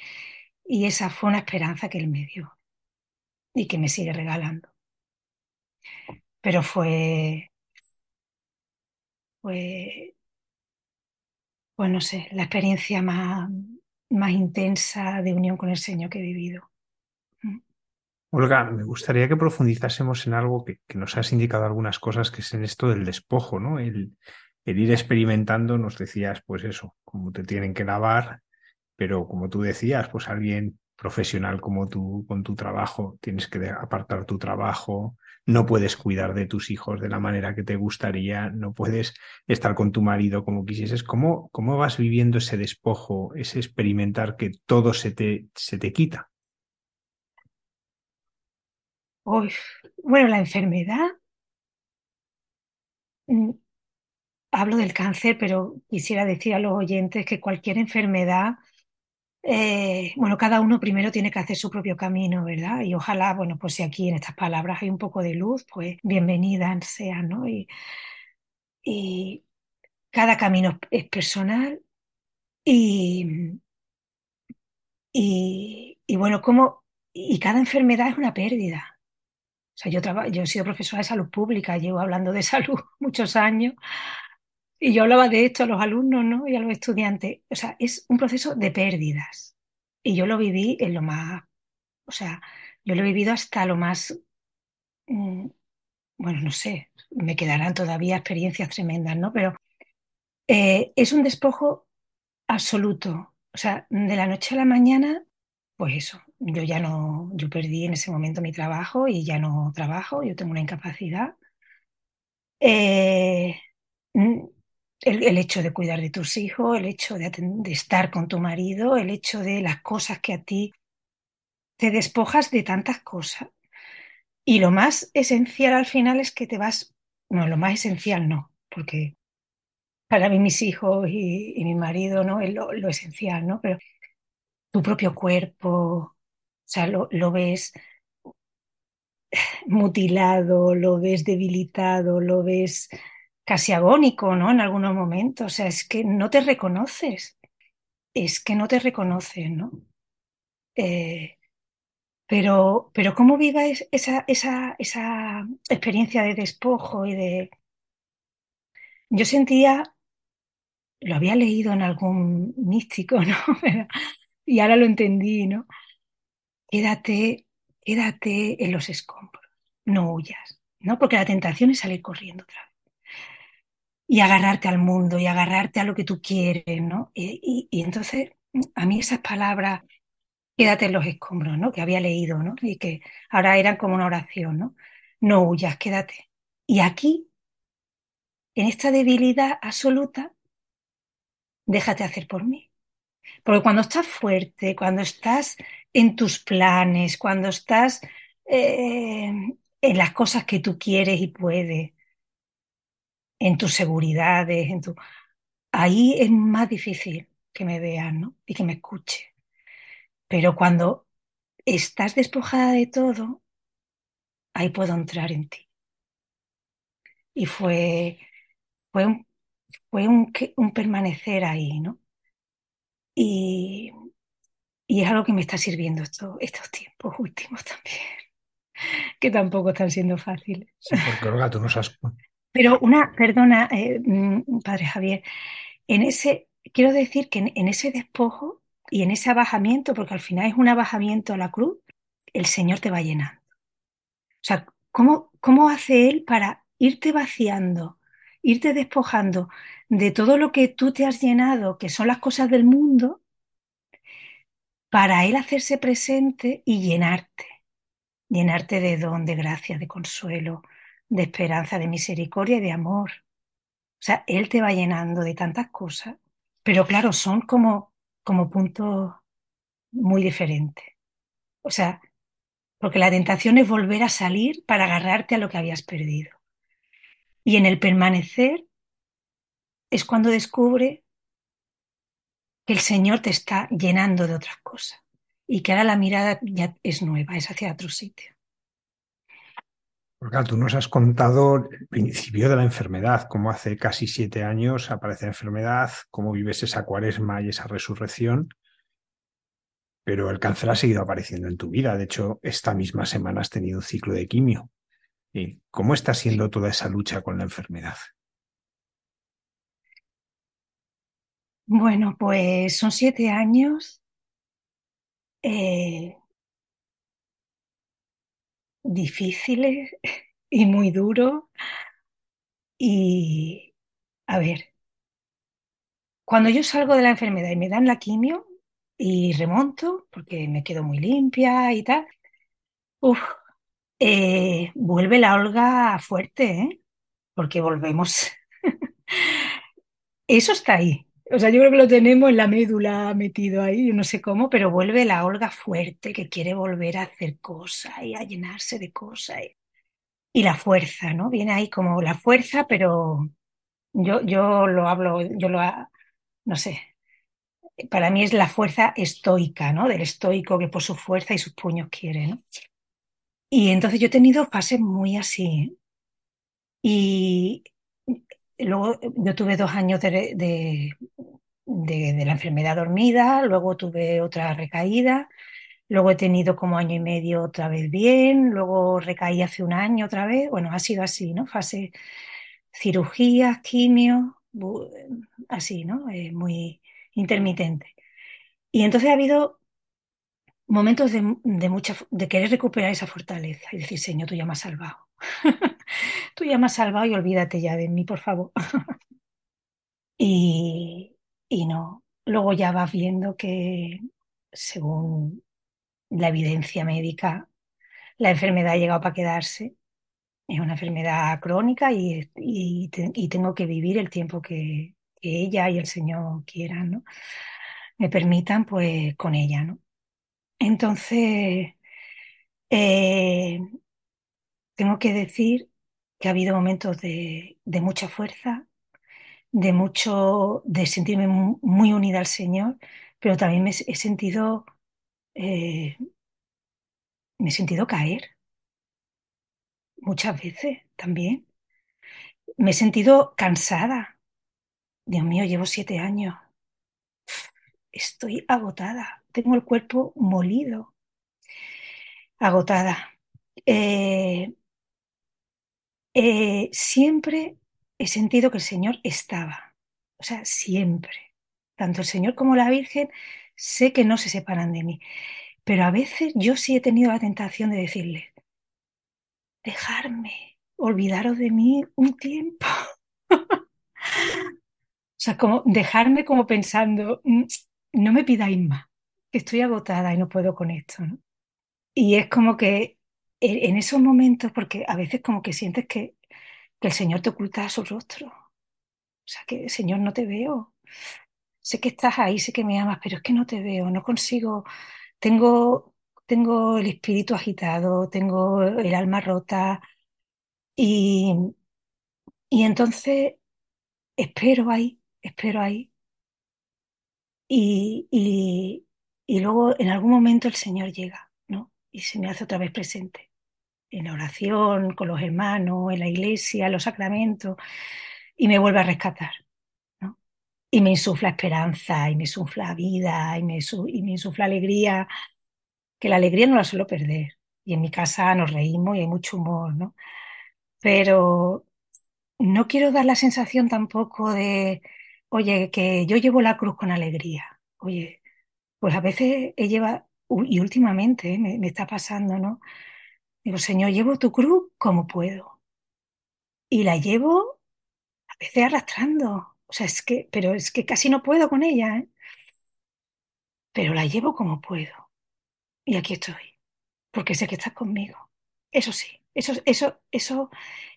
y esa fue una esperanza que Él me dio y que me sigue regalando. Pero fue, fue, pues no sé, la experiencia más, más intensa de unión con el Señor que he vivido. Olga, me gustaría que profundizásemos en algo que, nos has indicado algunas cosas, que es en esto del despojo, ¿no? El, el ir experimentando, nos decías, pues eso, cómo te tienen que lavar, pero como tú decías, pues alguien profesional como tú, con tu trabajo, tienes que apartar tu trabajo, no puedes cuidar de tus hijos de la manera que te gustaría, no puedes estar con tu marido como quisieses. ¿Cómo, cómo vas viviendo ese despojo, ese experimentar que todo se te, se te quita? Bueno, la enfermedad mm, hablo del cáncer, pero quisiera decir a los oyentes que cualquier enfermedad, eh, bueno, cada uno primero tiene que hacer su propio camino, ¿verdad? Y ojalá, bueno, pues si aquí en estas palabras hay un poco de luz, pues bienvenida sea, ¿no? Y, y cada camino es personal y, y, y bueno, como, y cada enfermedad es una pérdida. O sea, yo, yo he sido profesora de salud pública, llevo hablando de salud muchos años y yo hablaba de esto a los alumnos, ¿no? Y a los estudiantes. O sea, es un proceso de pérdidas. Y yo lo viví en lo más, o sea, yo lo he vivido hasta lo más, mm, bueno, no sé, me quedarán todavía experiencias tremendas, ¿no? Pero eh, es un despojo absoluto. O sea, de la noche a la mañana, pues eso, yo ya no, yo perdí en ese momento mi trabajo y ya no trabajo, yo tengo una incapacidad. Eh, mm, el, hecho de cuidar de tus hijos, el hecho de, estar con tu marido, el hecho de las cosas que a ti te despojas de tantas cosas. Y lo más esencial al final es que te vas, no, lo más esencial no, porque para mí mis hijos y, mi marido no es lo, lo, esencial, ¿no? Pero tu propio cuerpo, sea, lo, lo ves mutilado, lo ves debilitado, lo ves casi agónico, ¿no? En algunos momentos. O sea, es que no te reconoces. Es que no te reconoces, ¿no? Eh, pero, pero cómo viva esa, esa, esa experiencia de despojo y de... Yo sentía, lo había leído en algún místico, ¿no? y ahora lo entendí, ¿no? Quédate, quédate en los escombros, no huyas, ¿no? Porque la tentación es salir corriendo otra vez y agarrarte al mundo y agarrarte a lo que tú quieres, ¿no? Y, entonces, a mí esas palabras, quédate en los escombros, ¿no? Que había leído, ¿no? Y que ahora eran como una oración, ¿no? No huyas, quédate. Y aquí, en esta debilidad absoluta, déjate hacer por mí. Porque cuando estás fuerte, cuando estás en tus planes, cuando estás eh, en las cosas que tú quieres y puedes, en tus seguridades, en tu... Ahí es más difícil que me vean, ¿no? Y que me escuche. Pero cuando estás despojada de todo, ahí puedo entrar en ti. Y fue, fue, un, fue un, un permanecer ahí, ¿no? Y, y es algo que me está sirviendo estos, estos tiempos últimos también, que tampoco están siendo fáciles. Sí, porque Olga, tú nos has, pero una, perdona, eh, mm, padre Javier, en ese, quiero decir que en, ese despojo y en ese abajamiento, porque al final es un abajamiento a la cruz, el Señor te va llenando. O sea, ¿cómo, cómo hace Él para irte vaciando irte despojando de todo lo que tú te has llenado, que son las cosas del mundo, para Él hacerse presente y llenarte, llenarte de don, de gracia, de consuelo, de esperanza, de misericordia y de amor. O sea, Él te va llenando de tantas cosas, pero claro, son como, como puntos muy diferentes. O sea, porque la tentación es volver a salir para agarrarte a lo que habías perdido. Y en el permanecer es cuando descubre que el Señor te está llenando de otras cosas y que ahora la mirada ya es nueva, es hacia otro sitio. Porque tú nos has contado el principio de la enfermedad, cómo hace casi siete años aparece la enfermedad, cómo vives esa cuaresma y esa resurrección, pero el cáncer ha seguido apareciendo en tu vida. De hecho, esta misma semana has tenido un ciclo de quimio. ¿Y ¿Cómo está siendo toda esa lucha con la enfermedad? Bueno, pues son siete años eh, difíciles y muy duros. Y, a ver, cuando yo salgo de la enfermedad y me dan la quimio y remonto, porque me quedo muy limpia y tal, uf, eh, vuelve la Olga fuerte, ¿eh? Porque volvemos. Eso está ahí. O sea, yo creo que lo tenemos en la médula metido ahí, no sé cómo, pero vuelve la Olga fuerte que quiere volver a hacer cosas y a llenarse de cosas. Y, la fuerza, ¿no? Viene ahí como la fuerza, pero yo, yo lo hablo, yo lo, no sé, para mí es la fuerza estoica, ¿no? Del estoico que por su fuerza y sus puños quiere, ¿no? Y entonces yo he tenido fases muy así. ¿eh? Y luego yo tuve dos años de, de, la enfermedad dormida, luego tuve otra recaída, luego he tenido como año y medio otra vez bien, luego recaí hace un año otra vez. Bueno, ha sido así, ¿no? Fase cirugías, quimio, así, ¿no? Eh, muy intermitente. Y entonces ha habido momentos de, mucha, de querer recuperar esa fortaleza y decir, Señor, tú ya me has salvado. tú ya me has salvado y olvídate ya de mí, por favor. y, y no. Luego ya vas viendo que, según la evidencia médica, la enfermedad ha llegado para quedarse. Es una enfermedad crónica y, y, tengo que vivir el tiempo que, que, ella y el Señor quieran, ¿no? Me permitan, pues, con ella, ¿no? Entonces, eh, tengo que decir que ha habido momentos de, mucha fuerza, de mucho, de sentirme muy unida al Señor, pero también me he sentido, eh, me he sentido caer muchas veces también. Me he sentido cansada. Dios mío, llevo siete años. Estoy agotada tengo el cuerpo molido, agotada. Eh, eh, siempre he sentido que el Señor estaba, o sea, siempre. Tanto el Señor como la Virgen sé que no se separan de mí, pero a veces yo sí he tenido la tentación de decirle, dejarme, olvidaros de mí un tiempo. o sea, como dejarme como pensando, mm, no me pidáis más estoy agotada y no puedo con esto. Y es como que en esos momentos, porque a veces como que sientes que, el Señor te oculta su rostro. O sea, que Señor no te veo. Sé que estás ahí, sé que me amas, pero es que no te veo, no consigo. Tengo, tengo el espíritu agitado, tengo el alma rota. Y, y entonces espero ahí, espero ahí. Y, y luego en algún momento el Señor llega, ¿no? Y se me hace otra vez presente. En la oración, con los hermanos, en la iglesia, en los sacramentos, y me vuelve a rescatar, ¿no? Y me insufla esperanza, y me insufla vida, y me, y me insufla alegría, que la alegría no la suelo perder. Y en mi casa nos reímos y hay mucho humor, ¿no? Pero no quiero dar la sensación tampoco de, oye, que yo llevo la cruz con alegría. Oye, pues a veces he llevado, y últimamente ¿eh? me, está pasando, ¿no? Digo, Señor, llevo tu cruz como puedo. Y la llevo a veces arrastrando. O sea, es que, pero es que casi no puedo con ella, ¿eh? Pero la llevo como puedo. Y aquí estoy, porque sé que estás conmigo. Eso sí, eso, eso, eso,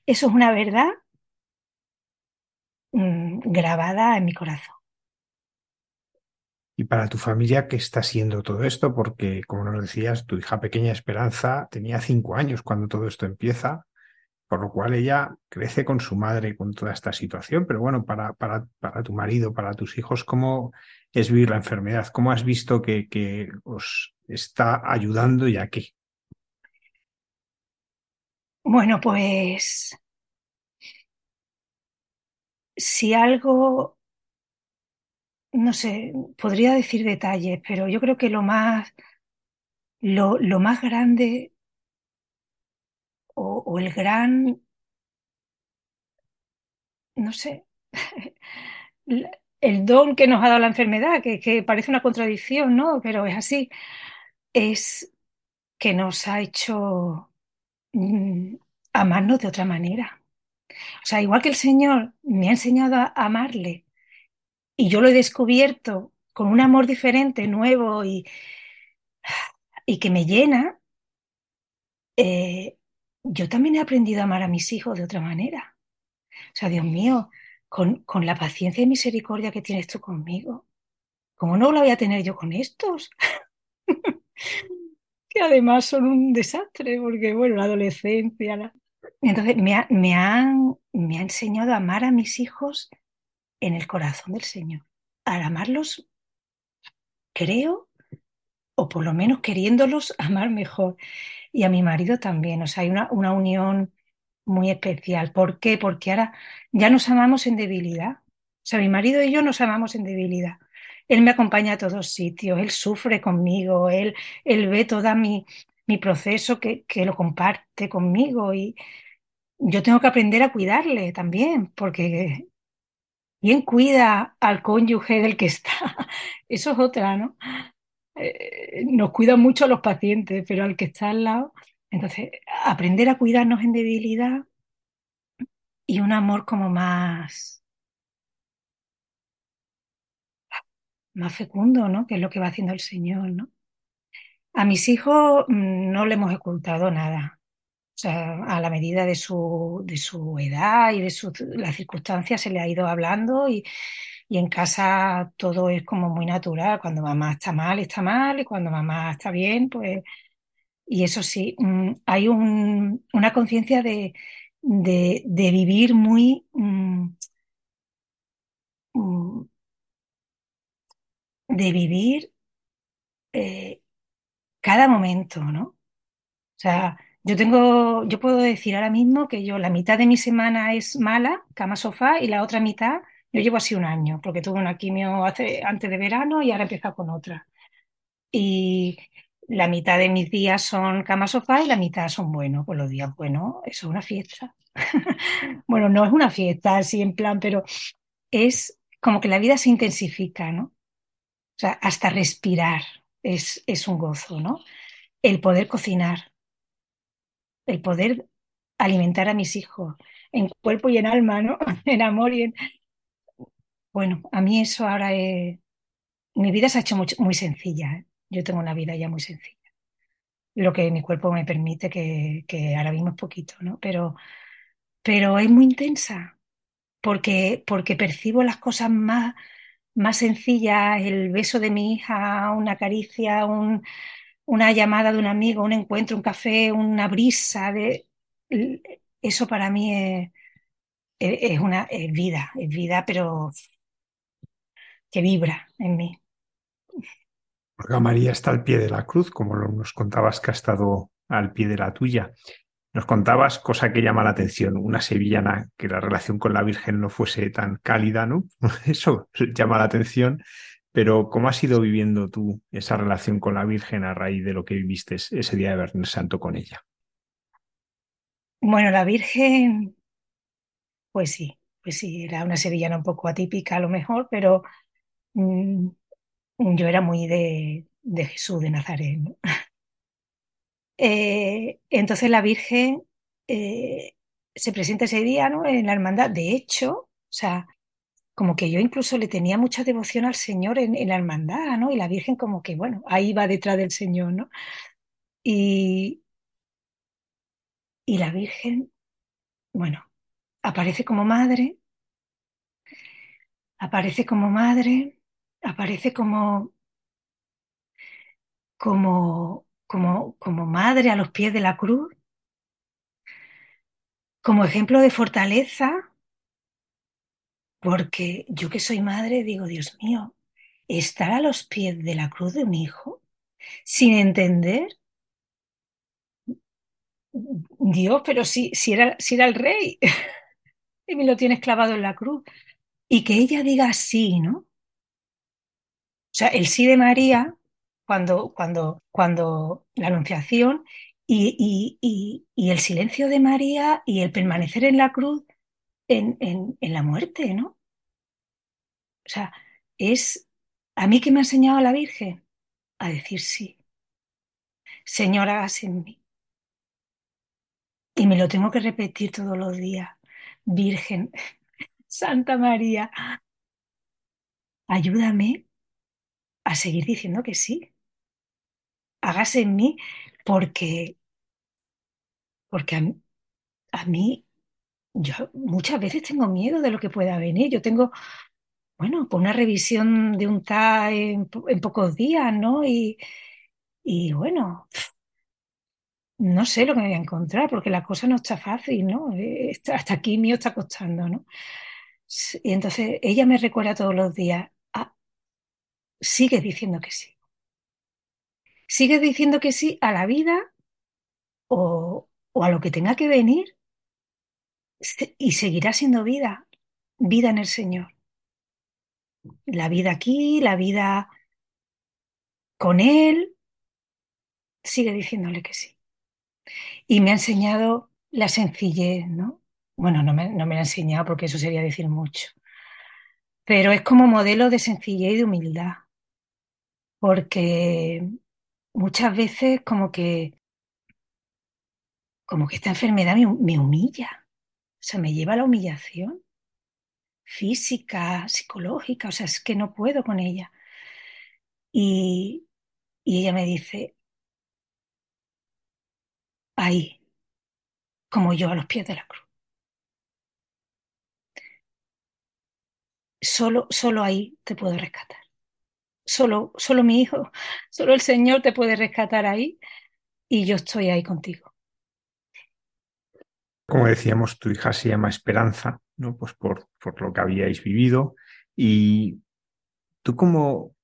eso es una verdad mm, grabada en mi corazón. Y para tu familia, ¿qué está siendo todo esto? Porque, como nos decías, tu hija pequeña Esperanza tenía cinco años cuando todo esto empieza, por lo cual ella crece con su madre con toda esta situación. Pero bueno, para, para, para tu marido, para tus hijos, ¿cómo es vivir la enfermedad? ¿Cómo has visto que, que os está ayudando y a qué? Bueno, pues si algo no sé, podría decir detalles, pero yo creo que lo más, lo, lo más grande o, el gran, no sé, el don que nos ha dado la enfermedad, que, que parece una contradicción, ¿no? Pero es así, es que nos ha hecho mm, amarnos de otra manera. O sea, igual que el Señor me ha enseñado a amarle y yo lo he descubierto con un amor diferente, nuevo y, y que me llena, eh, yo también he aprendido a amar a mis hijos de otra manera. O sea, Dios mío, con, con la paciencia y misericordia que tienes tú conmigo, ¿cómo no la voy a tener yo con estos? que además son un desastre, porque bueno, la adolescencia. Entonces me, ha, me, han, me ha enseñado a amar a mis hijos en el corazón del Señor. Al amarlos, creo, o por lo menos queriéndolos amar mejor. Y a mi marido también. O sea, hay una, una unión muy especial. ¿Por qué? Porque ahora ya nos amamos en debilidad. O sea, mi marido y yo nos amamos en debilidad. Él me acompaña a todos sitios, él sufre conmigo, él, él ve todo mi, mi proceso que, que lo comparte conmigo y yo tengo que aprender a cuidarle también, porque ¿Quién cuida al cónyuge del que está? Eso es otra, ¿no? Eh, nos cuidan mucho los pacientes, pero al que está al lado. Entonces, aprender a cuidarnos en debilidad y un amor como más, más fecundo, ¿no? Que es lo que va haciendo el Señor, ¿no? A mis hijos mm, no le hemos ocultado nada. Sea, a la medida de su, de su edad y de su, las circunstancias se le ha ido hablando y, y en casa todo es como muy natural. Cuando mamá está mal, está mal y cuando mamá está bien, pues... Y eso sí, mm, hay un, una conciencia de, de, de, vivir muy... Mm, mm, de vivir eh, cada momento, ¿no? O sea, yo tengo, yo puedo decir ahora mismo que yo la mitad de mi semana es mala, cama sofá, y la otra mitad yo llevo así un año, porque tuve una quimio hace, antes de verano y ahora empieza con otra. Y la mitad de mis días son cama sofá y la mitad son buenos. Pues los días bueno, eso es una fiesta. bueno, no es una fiesta así en plan, pero es como que la vida se intensifica, ¿no? O sea, hasta respirar es, es un gozo, ¿no? El poder cocinar, el poder alimentar a mis hijos en cuerpo y en alma, ¿no? En amor y en... Bueno, a mí eso ahora es... Mi vida se ha hecho muy, muy sencilla. ¿eh? Yo tengo una vida ya muy sencilla. Lo que mi cuerpo me permite, que, que ahora mismo es poquito, ¿no? Pero, pero es muy intensa, porque, porque percibo las cosas más, más sencillas, el beso de mi hija, una caricia, un, una llamada de un amigo, un encuentro, un café, una brisa, de... eso para mí es, es una es vida, es vida, pero que vibra en mí. Porque María está al pie de la cruz, como nos contabas que ha estado al pie de la tuya. Nos contabas, cosa que llama la atención, una sevillana, que la relación con la Virgen no fuese tan cálida, ¿no? Eso llama la atención. Pero ¿cómo has ido viviendo tú esa relación con la Virgen a raíz de lo que viviste ese día de Viernes Santo con ella? Bueno, la Virgen, pues sí, pues sí, era una sevillana un poco atípica a lo mejor, pero mmm, yo era muy de, de Jesús de Nazaret. eh, entonces la Virgen eh, se presenta ese día ¿no? en la hermandad. De hecho, sea, como que yo incluso le tenía mucha devoción al Señor en, la hermandad, ¿no? Y la Virgen como que, bueno, ahí va detrás del Señor, ¿no? Y, y la Virgen, bueno, aparece como madre, aparece como madre, aparece como, como, como, como madre a los pies de la cruz, como ejemplo de fortaleza, porque yo que soy madre digo, Dios mío, estar a los pies de la cruz de un hijo sin entender, Dios, pero si, si, era, si era el rey y me lo tienes clavado en la cruz. Y que ella diga sí, ¿no? O sea, el sí de María, cuando, cuando, cuando la anunciación y, y, y, el silencio de María y el permanecer en la cruz en, en, en la muerte, ¿no? O sea, es a mí que me ha enseñado la Virgen a decir sí. Señor, hágase en mí. Y me lo tengo que repetir todos los días. Virgen, Santa María, ayúdame a seguir diciendo que sí. Hágase en mí porque, porque a, mí, yo muchas veces tengo miedo de lo que pueda venir. Yo tengo, bueno, pues una revisión de un TA en, pocos días, ¿no? Y, y bueno, no sé lo que me voy a encontrar, porque la cosa no está fácil, ¿no? Eh, hasta aquí mío está costando, ¿no? Y entonces ella me recuerda todos los días, ah, sigue diciendo que sí. Sigue diciendo que sí a la vida o, o a lo que tenga que venir y seguirá siendo vida, vida en el Señor. La vida aquí, la vida con Él, sigue diciéndole que sí. Y me ha enseñado la sencillez, ¿no? Bueno, no me, no me la ha enseñado porque eso sería decir mucho. Pero es como modelo de sencillez y de humildad. Porque muchas veces como que como que esta enfermedad me, me, humilla, o sea, me lleva a la humillación física, psicológica, o sea, es que no puedo con ella. Y, y ella me dice, ahí, como yo a los pies de la cruz. Solo, solo ahí te puedo rescatar. Solo, solo mi hijo, solo el Señor te puede rescatar ahí y yo estoy ahí contigo. Como decíamos, tu hija se llama Esperanza, ¿no? Pues por, por lo que habíais vivido. Y tú cómo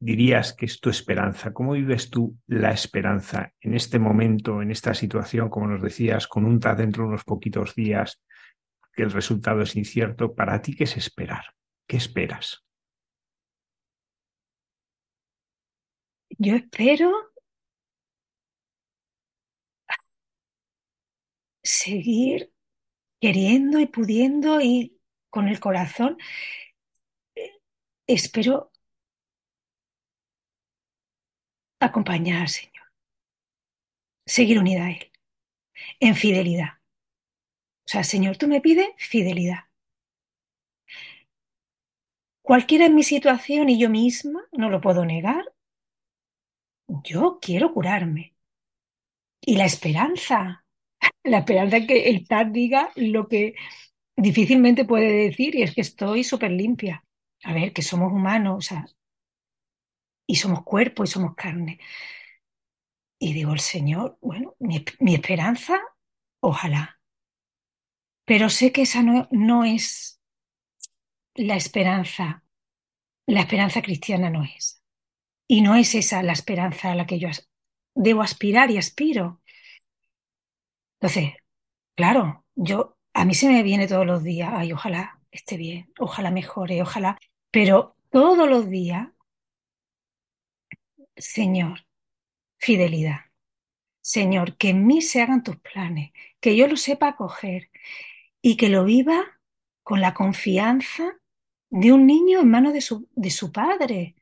dirías que es tu esperanza? ¿Cómo vives tú la esperanza en este momento, en esta situación, como nos decías, con un TAD dentro de unos poquitos días, que el resultado es incierto? ¿Para ti qué es esperar? ¿Qué esperas? Yo espero seguir queriendo y pudiendo y con el corazón. Eh, espero acompañar al Señor, seguir unida a Él, en fidelidad. O sea, Señor, tú me pides fidelidad. Cualquiera en mi situación y yo misma, no lo puedo negar, yo quiero curarme. Y la esperanza, la esperanza que el TAR diga lo que difícilmente puede decir y es que estoy súper limpia. A ver, que somos humanos, o sea, y somos cuerpo y somos carne. Y digo, el Señor, bueno, mi, esperanza, ojalá. Pero sé que esa no, no es la esperanza, la esperanza cristiana no es. Y no es esa la esperanza a la que yo debo aspirar y aspiro. Entonces, claro, yo a mí se me viene todos los días, ay, ojalá esté bien, ojalá mejore, ojalá, pero todos los días Señor, fidelidad. Señor, que en mí se hagan tus planes, que yo lo sepa acoger y que lo viva con la confianza de un niño en manos de su, de su padre.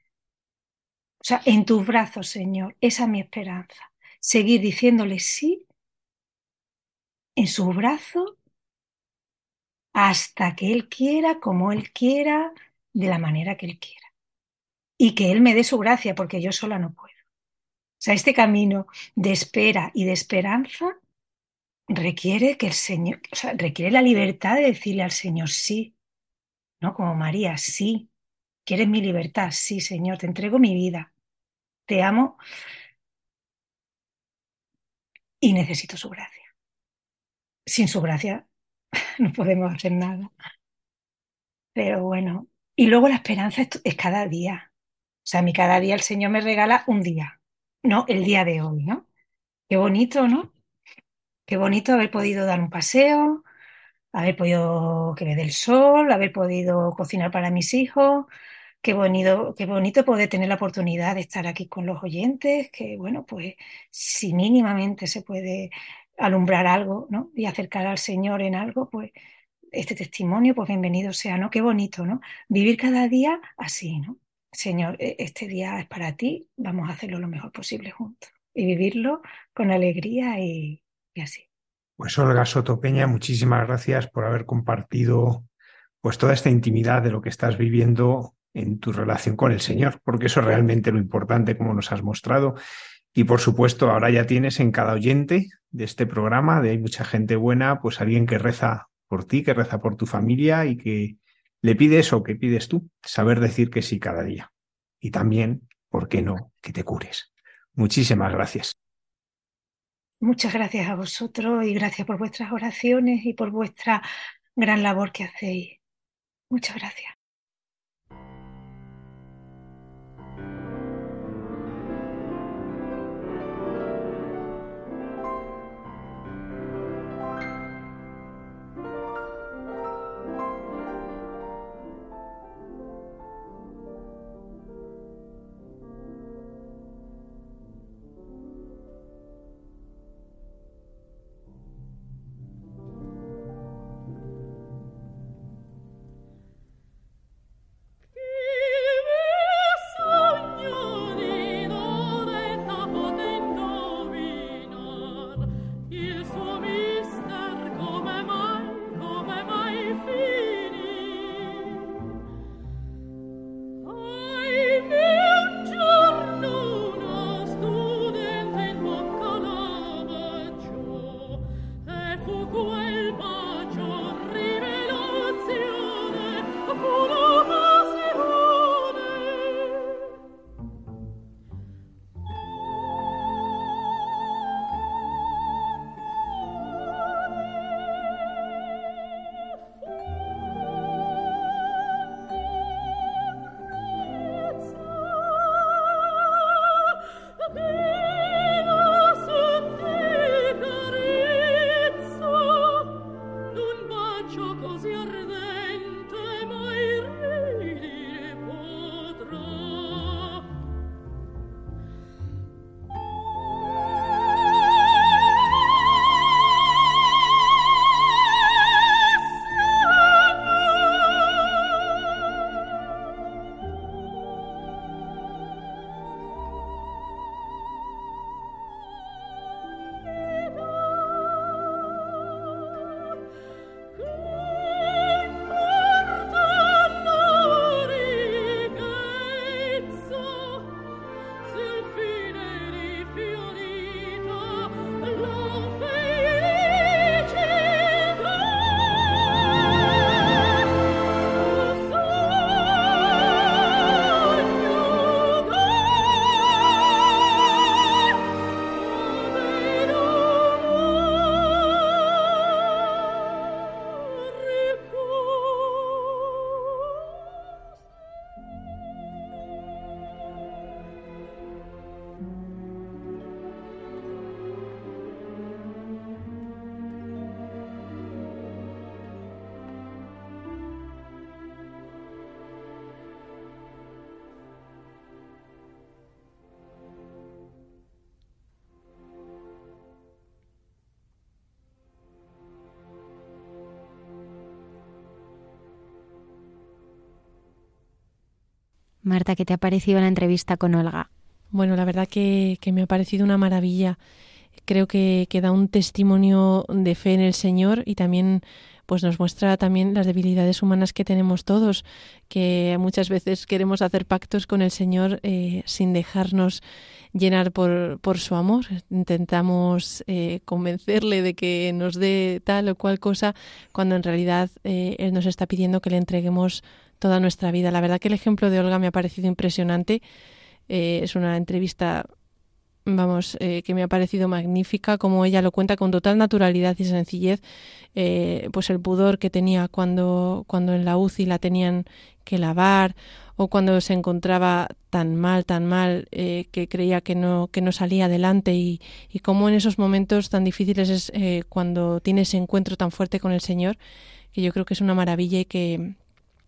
O sea, en tus brazos, Señor, esa es mi esperanza. Seguir diciéndole sí en su brazo hasta que Él quiera, como Él quiera, de la manera que Él quiera. Y que Él me dé su gracia, porque yo sola no puedo. O sea, este camino de espera y de esperanza requiere que el Señor, o sea, requiere la libertad de decirle al Señor sí, ¿no? Como María, sí. ¿Quieres mi libertad? Sí, Señor, te entrego mi vida. Te amo y necesito su gracia. Sin su gracia no podemos hacer nada. Pero bueno, y luego la esperanza es, cada día. O sea, a mí cada día el Señor me regala un día, no el día de hoy, ¿no? Qué bonito, ¿no? Qué bonito haber podido dar un paseo, haber podido que me dé el sol, haber podido cocinar para mis hijos, Qué bonito, qué bonito poder tener la oportunidad de estar aquí con los oyentes, que bueno, pues si mínimamente se puede alumbrar algo, ¿no? Y acercar al Señor en algo, pues este testimonio, pues bienvenido sea, ¿no? Qué bonito, ¿no? Vivir cada día así, ¿no? Señor, e-, este día es para ti, vamos a hacerlo lo mejor posible juntos y vivirlo con alegría y, y así. Pues Olga Sotopeña, muchísimas gracias por haber compartido pues toda esta intimidad de lo que estás viviendo en tu relación con el Señor, porque eso es realmente lo importante, como nos has mostrado. Y por supuesto, ahora ya tienes en cada oyente de este programa, de hay mucha gente buena, pues alguien que reza por ti, que reza por tu familia y que le pide eso que pides tú, saber decir que sí cada día. Y también, ¿por qué no?, que te cures. Muchísimas gracias. Muchas gracias a vosotros y gracias por vuestras oraciones y por vuestra gran labor que hacéis. Muchas gracias. Marta, ¿qué te ha parecido la entrevista con Olga? Bueno, la verdad que, me ha parecido una maravilla. Creo que, que, da un testimonio de fe en el Señor y también pues nos muestra también las debilidades humanas que tenemos todos, que muchas veces queremos hacer pactos con el Señor eh, sin dejarnos llenar por, su amor. Intentamos eh, convencerle de que nos dé tal o cual cosa cuando en realidad eh, Él nos está pidiendo que le entreguemos toda nuestra vida. La verdad que el ejemplo de Olga me ha parecido impresionante. es una entrevista vamos, eh, que me ha parecido magnífica, como ella lo cuenta con total naturalidad y sencillez, eh, pues el pudor que tenía cuando, cuando en la UCI la tenían que lavar o cuando se encontraba tan mal, tan mal, eh, que creía que no, que no salía adelante y, y cómo en esos momentos tan difíciles es cuando tiene ese encuentro tan fuerte con el Señor, que yo creo que es una maravilla y que,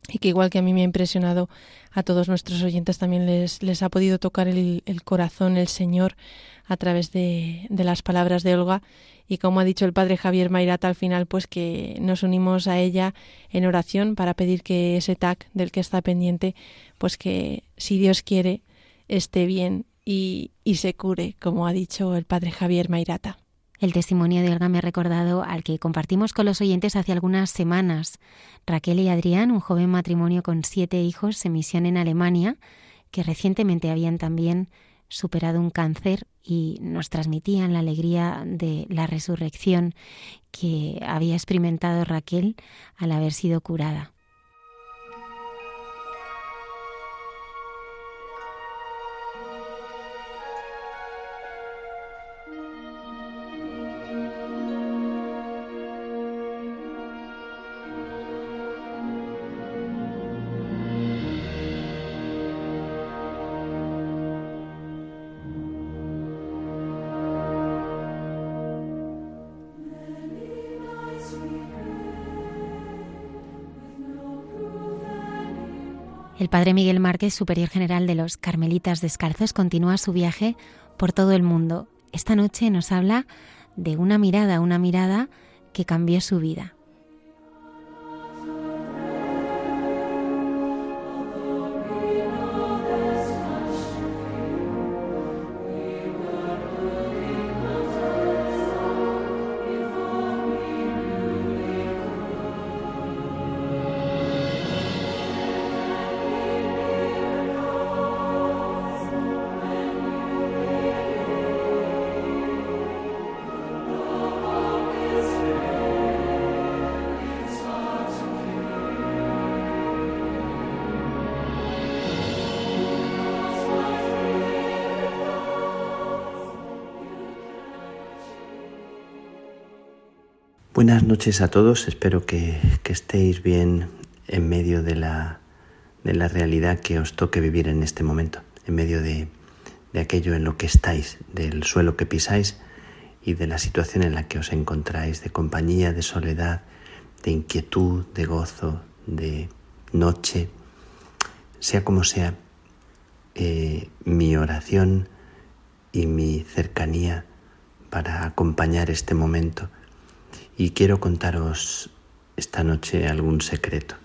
y que igual que a mí me ha impresionado, a todos nuestros oyentes también les, les ha podido tocar el, corazón el Señor a través de, de, las palabras de Olga y como ha dicho el padre Javier Mairata al final, pues que nos unimos a ella en oración para pedir que ese TAC del que está pendiente, pues que si Dios quiere esté bien y, y se cure, como ha dicho el padre Javier Mairata. El testimonio de Olga me ha recordado al que compartimos con los oyentes hace algunas semanas. Raquel y Adrián, un joven matrimonio con siete hijos en misión en Alemania, que recientemente habían también superado un cáncer y nos transmitían la alegría de la resurrección que había experimentado Raquel al haber sido curada. Padre Miguel Márquez, superior general de los Carmelitas Descalzos, continúa su viaje por todo el mundo. Esta noche nos habla de una mirada, una mirada que cambió su vida. Buenas noches a todos, espero que, estéis bien en medio de la, de la, realidad que os toque vivir en este momento, en medio de, de aquello en lo que estáis, del suelo que pisáis y de la situación en la que os encontráis, de compañía, de soledad, de inquietud, de gozo, de noche, sea como sea, eh, mi oración y mi cercanía para acompañar este momento y quiero contaros esta noche algún secreto.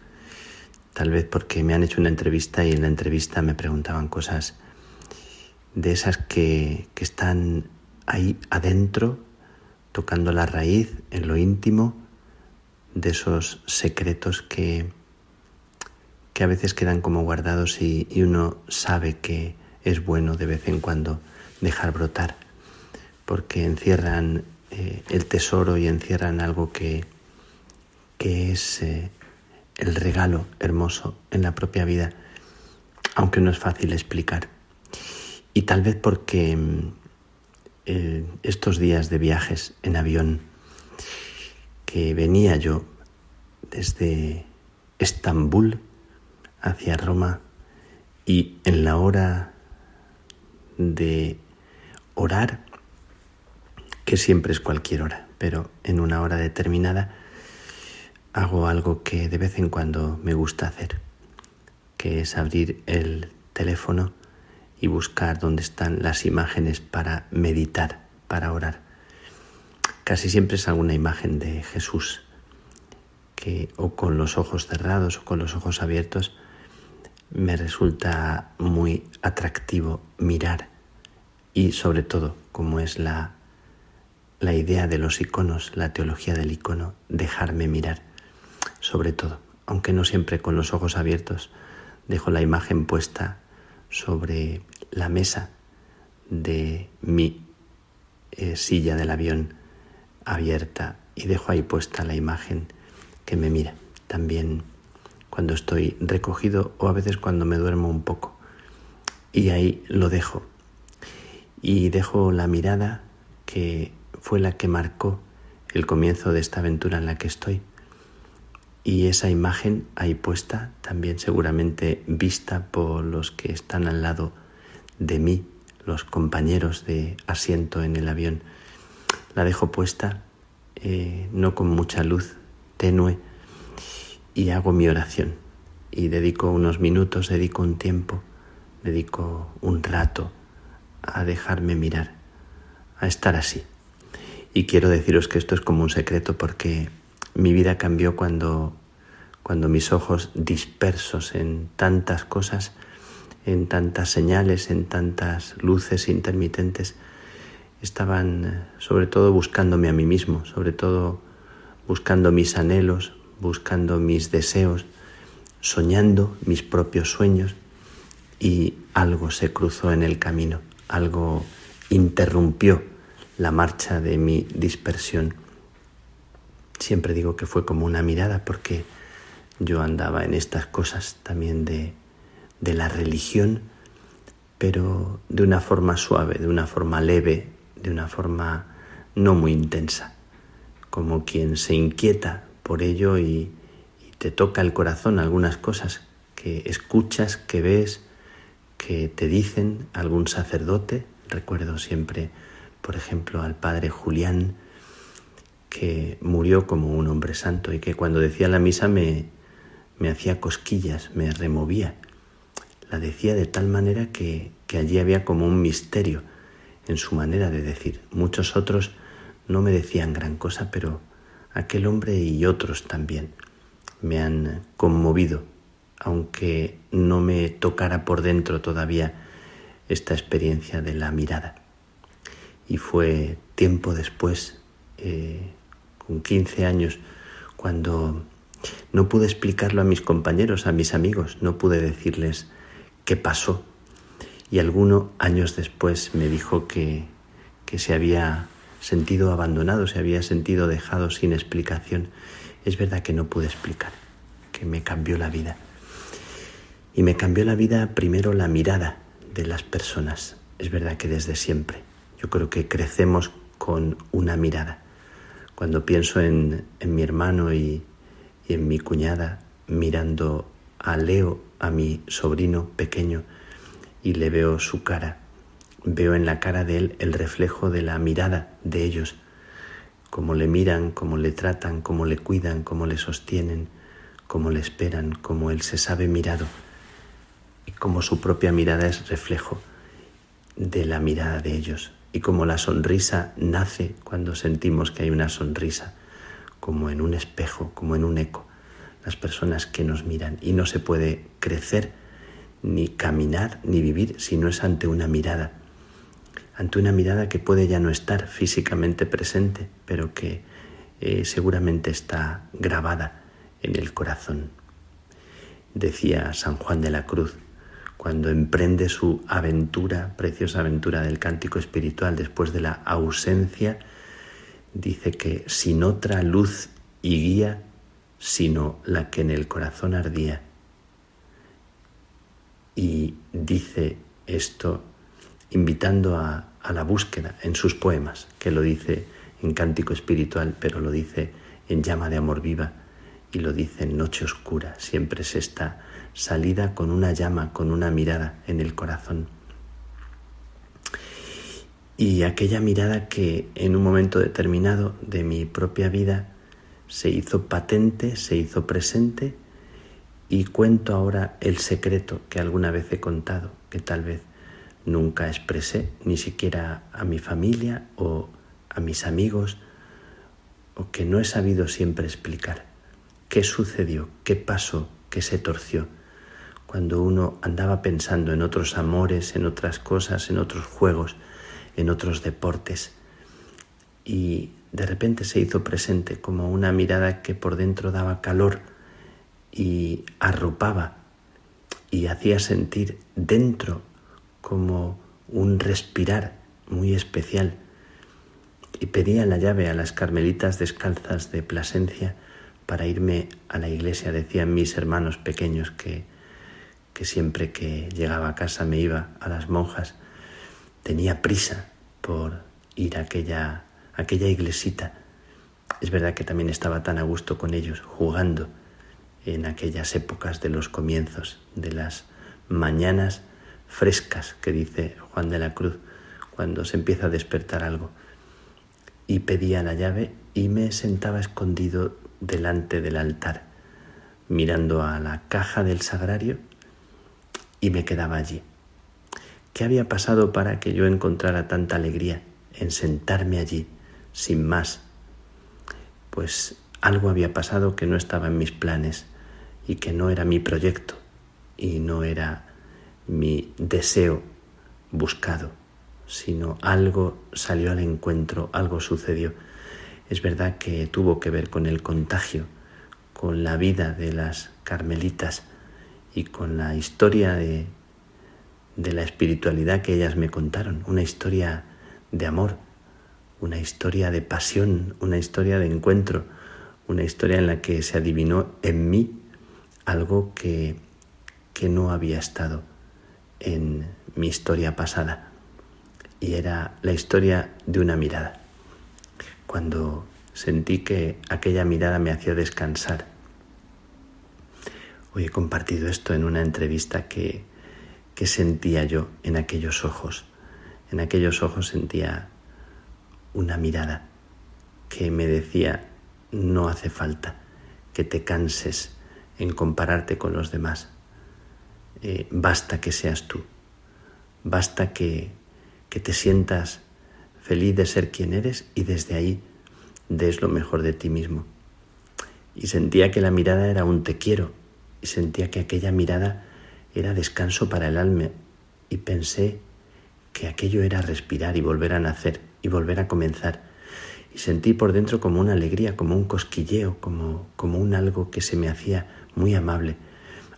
Tal vez porque me han hecho una entrevista y en la entrevista me preguntaban cosas de esas que, que están ahí adentro, tocando la raíz, en lo íntimo, de esos secretos que, que a veces quedan como guardados y, y uno sabe que es bueno de vez en cuando dejar brotar, porque encierran eh, el tesoro y encierran algo que, que es eh, el regalo hermoso en la propia vida, aunque no es fácil explicar. Y tal vez porque mm, eh, estos días de viajes en avión, que venía yo desde Estambul hacia Roma y en la hora de orar que siempre es cualquier hora, pero en una hora determinada hago algo que de vez en cuando me gusta hacer, que es abrir el teléfono y buscar dónde están las imágenes para meditar, para orar. Casi siempre es alguna imagen de Jesús, que o con los ojos cerrados o con los ojos abiertos me resulta muy atractivo mirar y sobre todo como es la la idea de los iconos, la teología del icono, dejarme mirar. sobre todo, aunque no siempre con los ojos abiertos, dejo la imagen puesta sobre la mesa de mi eh, silla del avión abierta y dejo ahí puesta la imagen que me mira. También cuando estoy recogido o a veces cuando me duermo un poco. Y ahí lo dejo. Y dejo la mirada que fue la que marcó el comienzo de esta aventura en la que estoy. Y esa imagen ahí puesta, también seguramente vista por los que están al lado de mí, los compañeros de asiento en el avión, la dejo puesta, eh, no con mucha luz, tenue, y hago mi oración. Y dedico unos minutos, dedico un tiempo, dedico un rato a dejarme mirar, a estar así. Y quiero deciros que esto es como un secreto porque mi vida cambió cuando, cuando mis ojos dispersos en tantas cosas, en tantas señales, en tantas luces intermitentes, estaban eh, sobre todo buscándome a mí mismo, sobre todo buscando mis anhelos, buscando mis deseos, soñando mis propios sueños y algo se cruzó en el camino, algo interrumpió la marcha de mi dispersión. Siempre digo que fue como una mirada porque yo andaba en estas cosas también de, de la religión, pero de una forma suave, de una forma leve, de una forma no muy intensa, como quien se inquieta por ello y, te toca el corazón algunas cosas que escuchas, que ves, que te dicen algún sacerdote. Recuerdo siempre, por ejemplo, al padre Julián, que murió como un hombre santo y que cuando decía la misa me, me hacía cosquillas, me removía. La decía de tal manera que, que allí había como un misterio en su manera de decir. Muchos otros no me decían gran cosa, pero aquel hombre y otros también me han conmovido, aunque no me tocara por dentro todavía esta experiencia de la mirada. Y fue tiempo después, eh, con 15 años, cuando no pude explicarlo a mis compañeros, a mis amigos, no pude decirles qué pasó. Y alguno años después me dijo que, que se había sentido abandonado, se había sentido dejado sin explicación. Es verdad que no pude explicar, que me cambió la vida. Y me cambió la vida primero la mirada de las personas. Es verdad que desde siempre. Yo creo que crecemos con una mirada. Cuando pienso en, mi hermano y, y en mi cuñada mirando a Leo, a mi sobrino pequeño, y le veo su cara, veo en la cara de él el reflejo de la mirada de ellos, cómo le miran, cómo le tratan, cómo le cuidan, cómo le sostienen, cómo le esperan, cómo él se sabe mirado. Y cómo su propia mirada es reflejo de la mirada de ellos y cómo la sonrisa nace cuando sentimos que hay una sonrisa, como en un espejo, como en un eco, las personas que nos miran y no se puede crecer ni caminar, ni vivir si no es ante una mirada, ante una mirada que puede ya no estar físicamente presente, pero que eh, seguramente está grabada en el corazón. Decía San Juan de la Cruz, cuando emprende su aventura, preciosa aventura del cántico espiritual después de la ausencia, dice que sin otra luz y guía, sino la que en el corazón ardía, y dice esto invitando a, la búsqueda en sus poemas, que lo dice en cántico espiritual, pero lo dice en llama de amor viva y lo dice en noche oscura. Siempre es esta salida con una llama, con una mirada en el corazón. Y aquella mirada que en un momento determinado de mi propia vida se hizo patente, se hizo presente y cuento ahora el secreto que alguna vez he contado, que tal vez nunca expresé, ni siquiera a mi familia o a mis amigos, o que no he sabido siempre explicar. ¿Qué sucedió? ¿Qué pasó? ¿Qué se torció? Cuando uno andaba pensando en otros amores, en otras cosas, en otros juegos, en otros deportes, y de repente se hizo presente como una mirada que por dentro daba calor, y arropaba y hacía sentir dentro como un respirar muy especial. Y pedía la llave a las carmelitas descalzas de Plasencia para irme a la iglesia. Decían mis hermanos pequeños que, que siempre que llegaba a casa me iba a las monjas. Tenía prisa por ir a aquella, aquella iglesita. Es verdad que también estaba tan a gusto con ellos, jugando en aquellas épocas de los comienzos, de las mañanas frescas que dice Juan de la Cruz, cuando se empieza a despertar algo. Y pedía la llave y me sentaba escondido delante del altar, mirando a la caja del sagrario y me quedaba allí. ¿Qué había pasado para que yo encontrara tanta alegría en sentarme allí, sin más? Pues algo había pasado que no estaba en mis planes y que no era mi proyecto y no era mi deseo buscado, sino algo salió al encuentro, algo sucedió. Es verdad que tuvo que ver con el contagio, con la vida de las carmelitas y con la historia de, de la espiritualidad que ellas me contaron, una historia de amor, una historia de pasión, una historia de encuentro, una historia en la que se adivinó en mí algo que, que no había estado en mi historia pasada y era la historia de una mirada. Cuando sentí que aquella mirada me hacía descansar. Hoy he compartido esto en una entrevista que, que sentía yo en aquellos ojos. En aquellos ojos sentía una mirada que me decía, no hace falta que te canses en compararte con los demás. Eh, basta que seas tú, basta que, que te sientas feliz de ser quien eres y desde ahí des lo mejor de ti mismo. Y sentía que la mirada era un te quiero sentía que aquella mirada era descanso para el alma y pensé que aquello era respirar y volver a nacer y volver a comenzar. Y sentí por dentro como una alegría, como un cosquilleo, como, como un algo que se me hacía muy amable,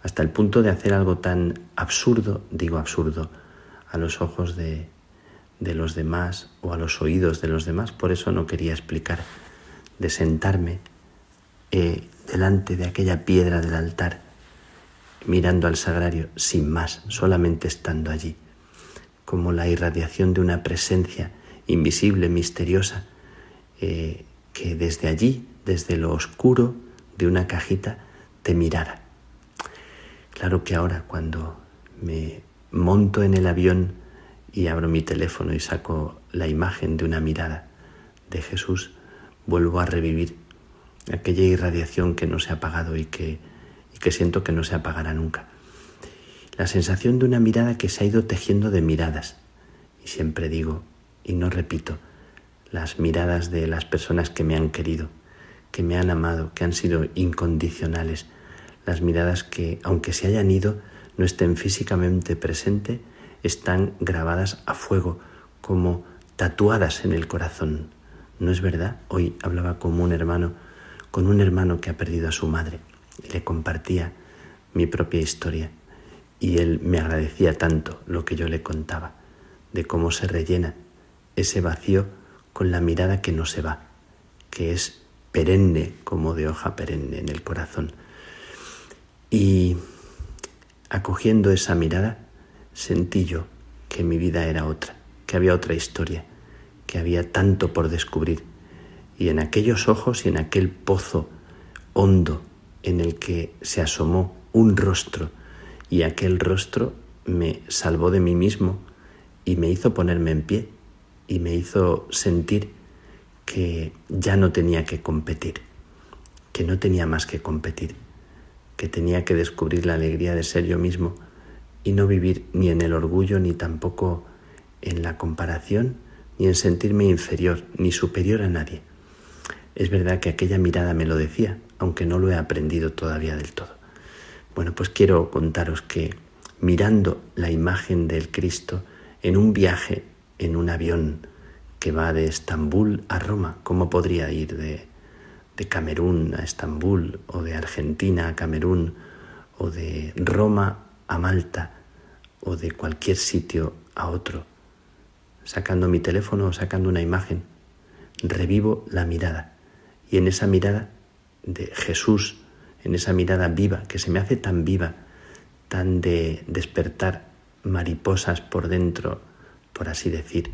hasta el punto de hacer algo tan absurdo, digo absurdo, a los ojos de, de los demás o a los oídos de los demás, por eso no quería explicar, de sentarme eh, delante de aquella piedra del altar, mirando al sagrario sin más, solamente estando allí, como la irradiación de una presencia invisible, misteriosa, eh, que desde allí, desde lo oscuro de una cajita, te mirara. Claro que ahora cuando me monto en el avión y abro mi teléfono y saco la imagen de una mirada de Jesús, vuelvo a revivir aquella irradiación que no se ha apagado y que, que siento que no se apagará nunca. La sensación de una mirada que se ha ido tejiendo de miradas. Y siempre digo, y no repito, las miradas de las personas que me han querido, que me han amado, que han sido incondicionales, las miradas que, aunque se hayan ido, no estén físicamente presentes, están grabadas a fuego, como tatuadas en el corazón. ¿No es verdad? Hoy hablaba con un hermano, con un hermano que ha perdido a su madre, le compartía mi propia historia, y él me agradecía tanto lo que yo le contaba, de cómo se rellena ese vacío con la mirada que no se va, que es perenne como de hoja perenne en el corazón y acogiendo esa mirada, sentí yo que mi vida era otra, que había otra historia, que había tanto por descubrir. Y en aquellos ojos y en aquel pozo hondo en el que se asomó un rostro, y aquel rostro me salvó de mí mismo y me hizo ponerme en pie y me hizo sentir que ya no tenía que competir, que no tenía más que competir que tenía que descubrir la alegría de ser yo mismo y no vivir ni en el orgullo ni tampoco en la comparación ni en sentirme inferior ni superior a nadie. Es verdad que aquella mirada me lo decía, aunque no lo he aprendido todavía del todo. Bueno, pues quiero contaros que mirando la imagen del Cristo en un viaje en un avión que va de Estambul a Roma, ¿cómo podría ir de, de Camerún a Estambul o de Argentina a Camerún o de Roma a Malta o de cualquier sitio a otro, sacando mi teléfono o sacando una imagen, revivo la mirada y en esa mirada de Jesús, en esa mirada viva que se me hace tan viva, tan de despertar mariposas por dentro, por así decir,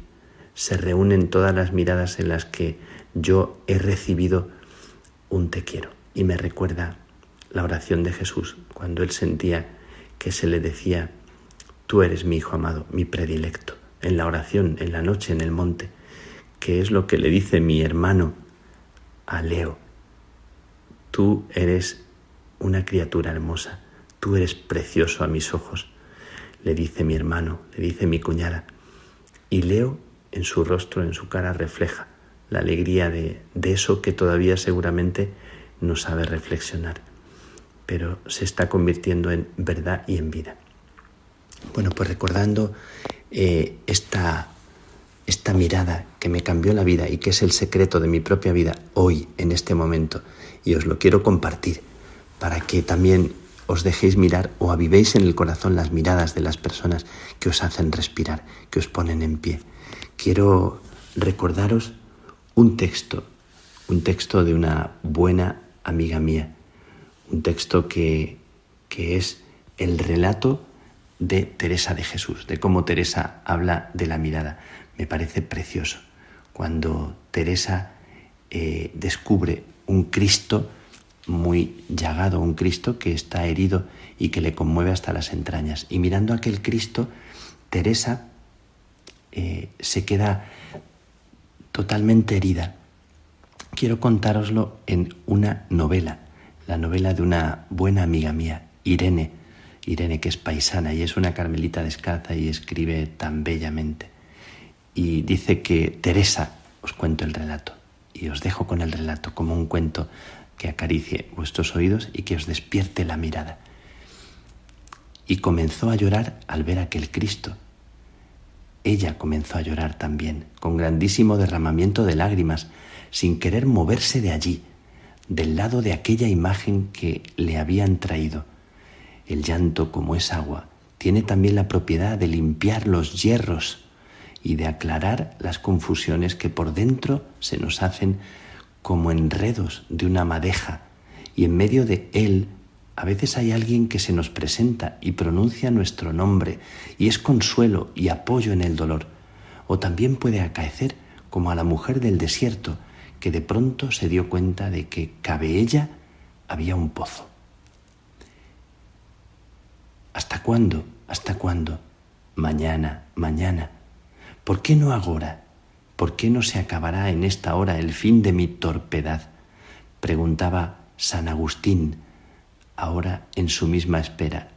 se reúnen todas las miradas en las que yo he recibido un te quiero. Y me recuerda la oración de Jesús cuando él sentía que se le decía, tú eres mi hijo amado, mi predilecto, en la oración, en la noche, en el monte, que es lo que le dice mi hermano a Leo. Tú eres una criatura hermosa, tú eres precioso a mis ojos, le dice mi hermano, le dice mi cuñada. Y Leo en su rostro, en su cara, refleja la alegría de, eso que todavía seguramente no sabe reflexionar, pero se está convirtiendo en verdad y en vida. Bueno, pues recordando eh, esta, esta mirada que me cambió la vida y que es el secreto de mi propia vida hoy, en este momento, y os lo quiero compartir para que también os dejéis mirar o avivéis en el corazón las miradas de las personas que os hacen respirar, que os ponen en pie. Quiero recordaros un texto, un texto de una buena amiga mía, un texto que, que es el relato de Teresa de Jesús, de cómo Teresa habla de la mirada. Me parece precioso cuando Teresa eh, descubre un Cristo muy llagado, un Cristo que está herido y que le conmueve hasta las entrañas. Y mirando aquel Cristo, Teresa eh, se queda totalmente herida. Quiero contároslo en una novela, la novela de una buena amiga mía, Irene, Irene que es paisana y es una carmelita descalza y escribe tan bellamente. Y dice que Teresa, os cuento el relato, y os dejo con el relato como un cuento que acaricie vuestros oídos y que os despierte la mirada. Y comenzó a llorar al ver aquel Cristo, ella comenzó a llorar también, con grandísimo derramamiento de lágrimas, sin querer moverse de allí, del lado de aquella imagen que le habían traído. El llanto, como es agua, tiene también la propiedad de limpiar los hierros y de aclarar las confusiones que por dentro se nos hacen como enredos de una madeja, y en medio de él a veces hay alguien que se nos presenta y pronuncia nuestro nombre y es consuelo y apoyo en el dolor. O también puede acaecer como a la mujer del desierto que de pronto se dio cuenta de que cabe ella había un pozo. ¿Hasta cuándo? ¿Hasta cuándo? Mañana, mañana. ¿Por qué no ahora? ¿Por qué no se acabará en esta hora el fin de mi torpedad? Preguntaba San Agustín ahora en su misma espera.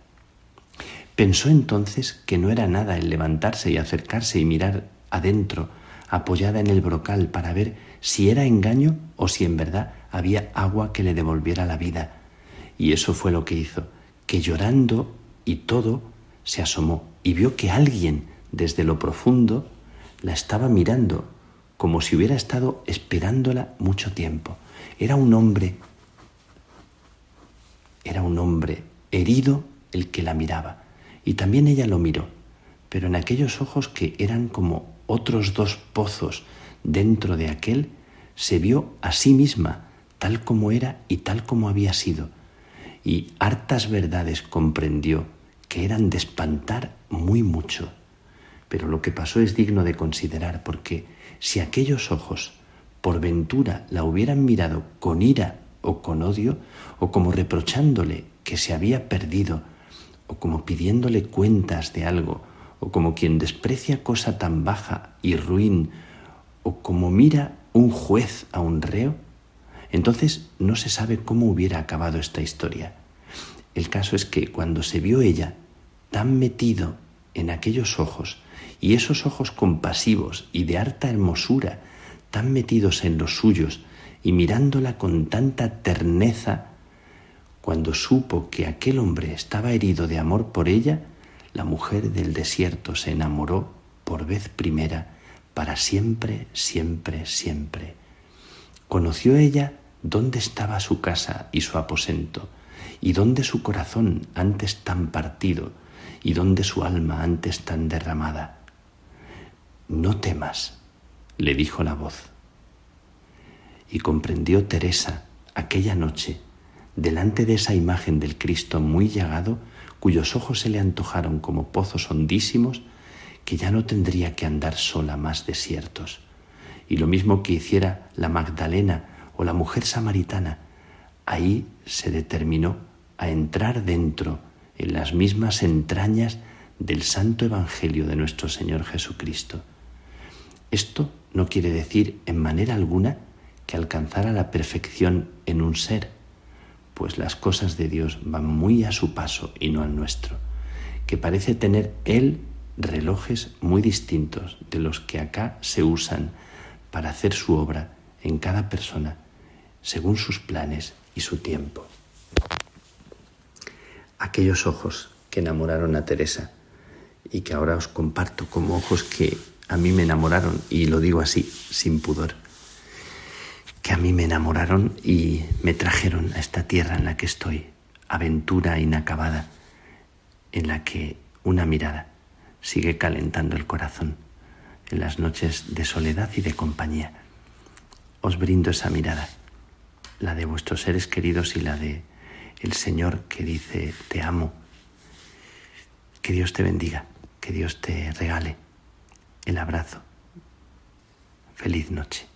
Pensó entonces que no era nada el levantarse y acercarse y mirar adentro, apoyada en el brocal, para ver si era engaño o si en verdad había agua que le devolviera la vida. Y eso fue lo que hizo, que llorando y todo, se asomó y vio que alguien desde lo profundo la estaba mirando, como si hubiera estado esperándola mucho tiempo. Era un hombre era un hombre herido el que la miraba, y también ella lo miró, pero en aquellos ojos que eran como otros dos pozos dentro de aquel, se vio a sí misma tal como era y tal como había sido, y hartas verdades comprendió que eran de espantar muy mucho. Pero lo que pasó es digno de considerar, porque si aquellos ojos por ventura la hubieran mirado con ira o con odio, o como reprochándole que se había perdido, o como pidiéndole cuentas de algo, o como quien desprecia cosa tan baja y ruin, o como mira un juez a un reo, entonces no se sabe cómo hubiera acabado esta historia. El caso es que cuando se vio ella tan metido en aquellos ojos, y esos ojos compasivos y de harta hermosura, tan metidos en los suyos, y mirándola con tanta terneza, cuando supo que aquel hombre estaba herido de amor por ella, la mujer del desierto se enamoró por vez primera, para siempre, siempre, siempre. Conoció ella ¿Dónde estaba su casa y su aposento? ¿Y dónde su corazón antes tan partido? ¿Y dónde su alma antes tan derramada? No temas, le dijo la voz. Y comprendió Teresa aquella noche, delante de esa imagen del Cristo muy llagado, cuyos ojos se le antojaron como pozos hondísimos, que ya no tendría que andar sola más desiertos. Y lo mismo que hiciera la Magdalena o la mujer samaritana, ahí se determinó a entrar dentro, en las mismas entrañas del santo Evangelio de nuestro Señor Jesucristo. Esto no quiere decir en manera alguna que alcanzara la perfección en un ser, pues las cosas de Dios van muy a su paso y no al nuestro, que parece tener Él relojes muy distintos de los que acá se usan para hacer su obra en cada persona, según sus planes y su tiempo. Aquellos ojos que enamoraron a Teresa y que ahora os comparto como ojos que a mí me enamoraron, y lo digo así, sin pudor, que a mí me enamoraron y me trajeron a esta tierra en la que estoy, aventura inacabada, en la que una mirada sigue calentando el corazón en las noches de soledad y de compañía. Os brindo esa mirada, la de vuestros seres queridos y la de el Señor que dice te amo. Que Dios te bendiga, que Dios te regale el abrazo. Feliz noche.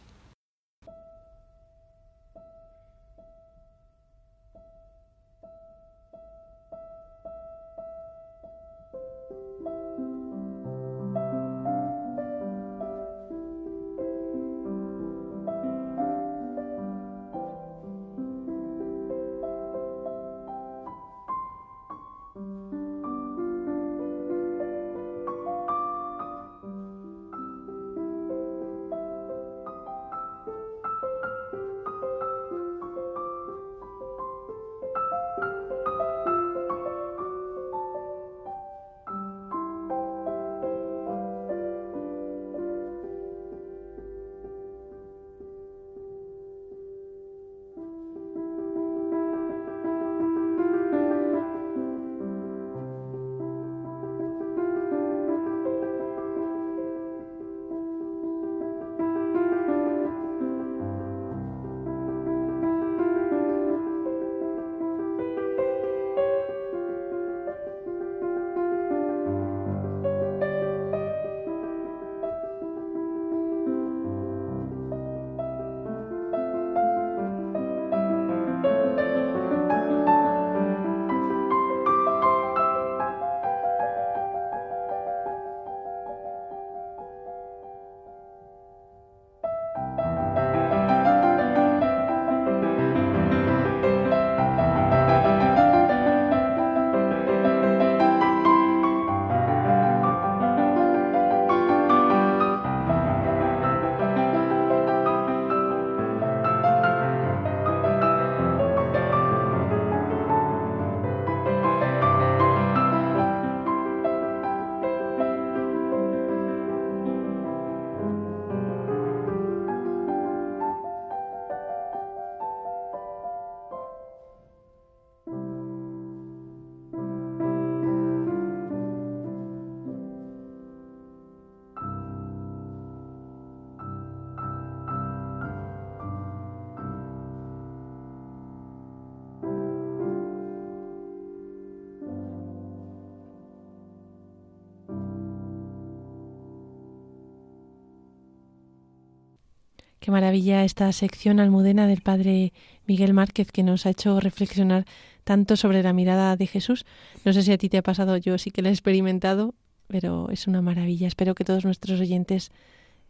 Maravilla esta sección almudena del Padre Miguel Márquez que nos ha hecho reflexionar tanto sobre la mirada de Jesús. No sé si a ti te ha pasado, yo sí que la he experimentado, pero es una maravilla. Espero que todos nuestros oyentes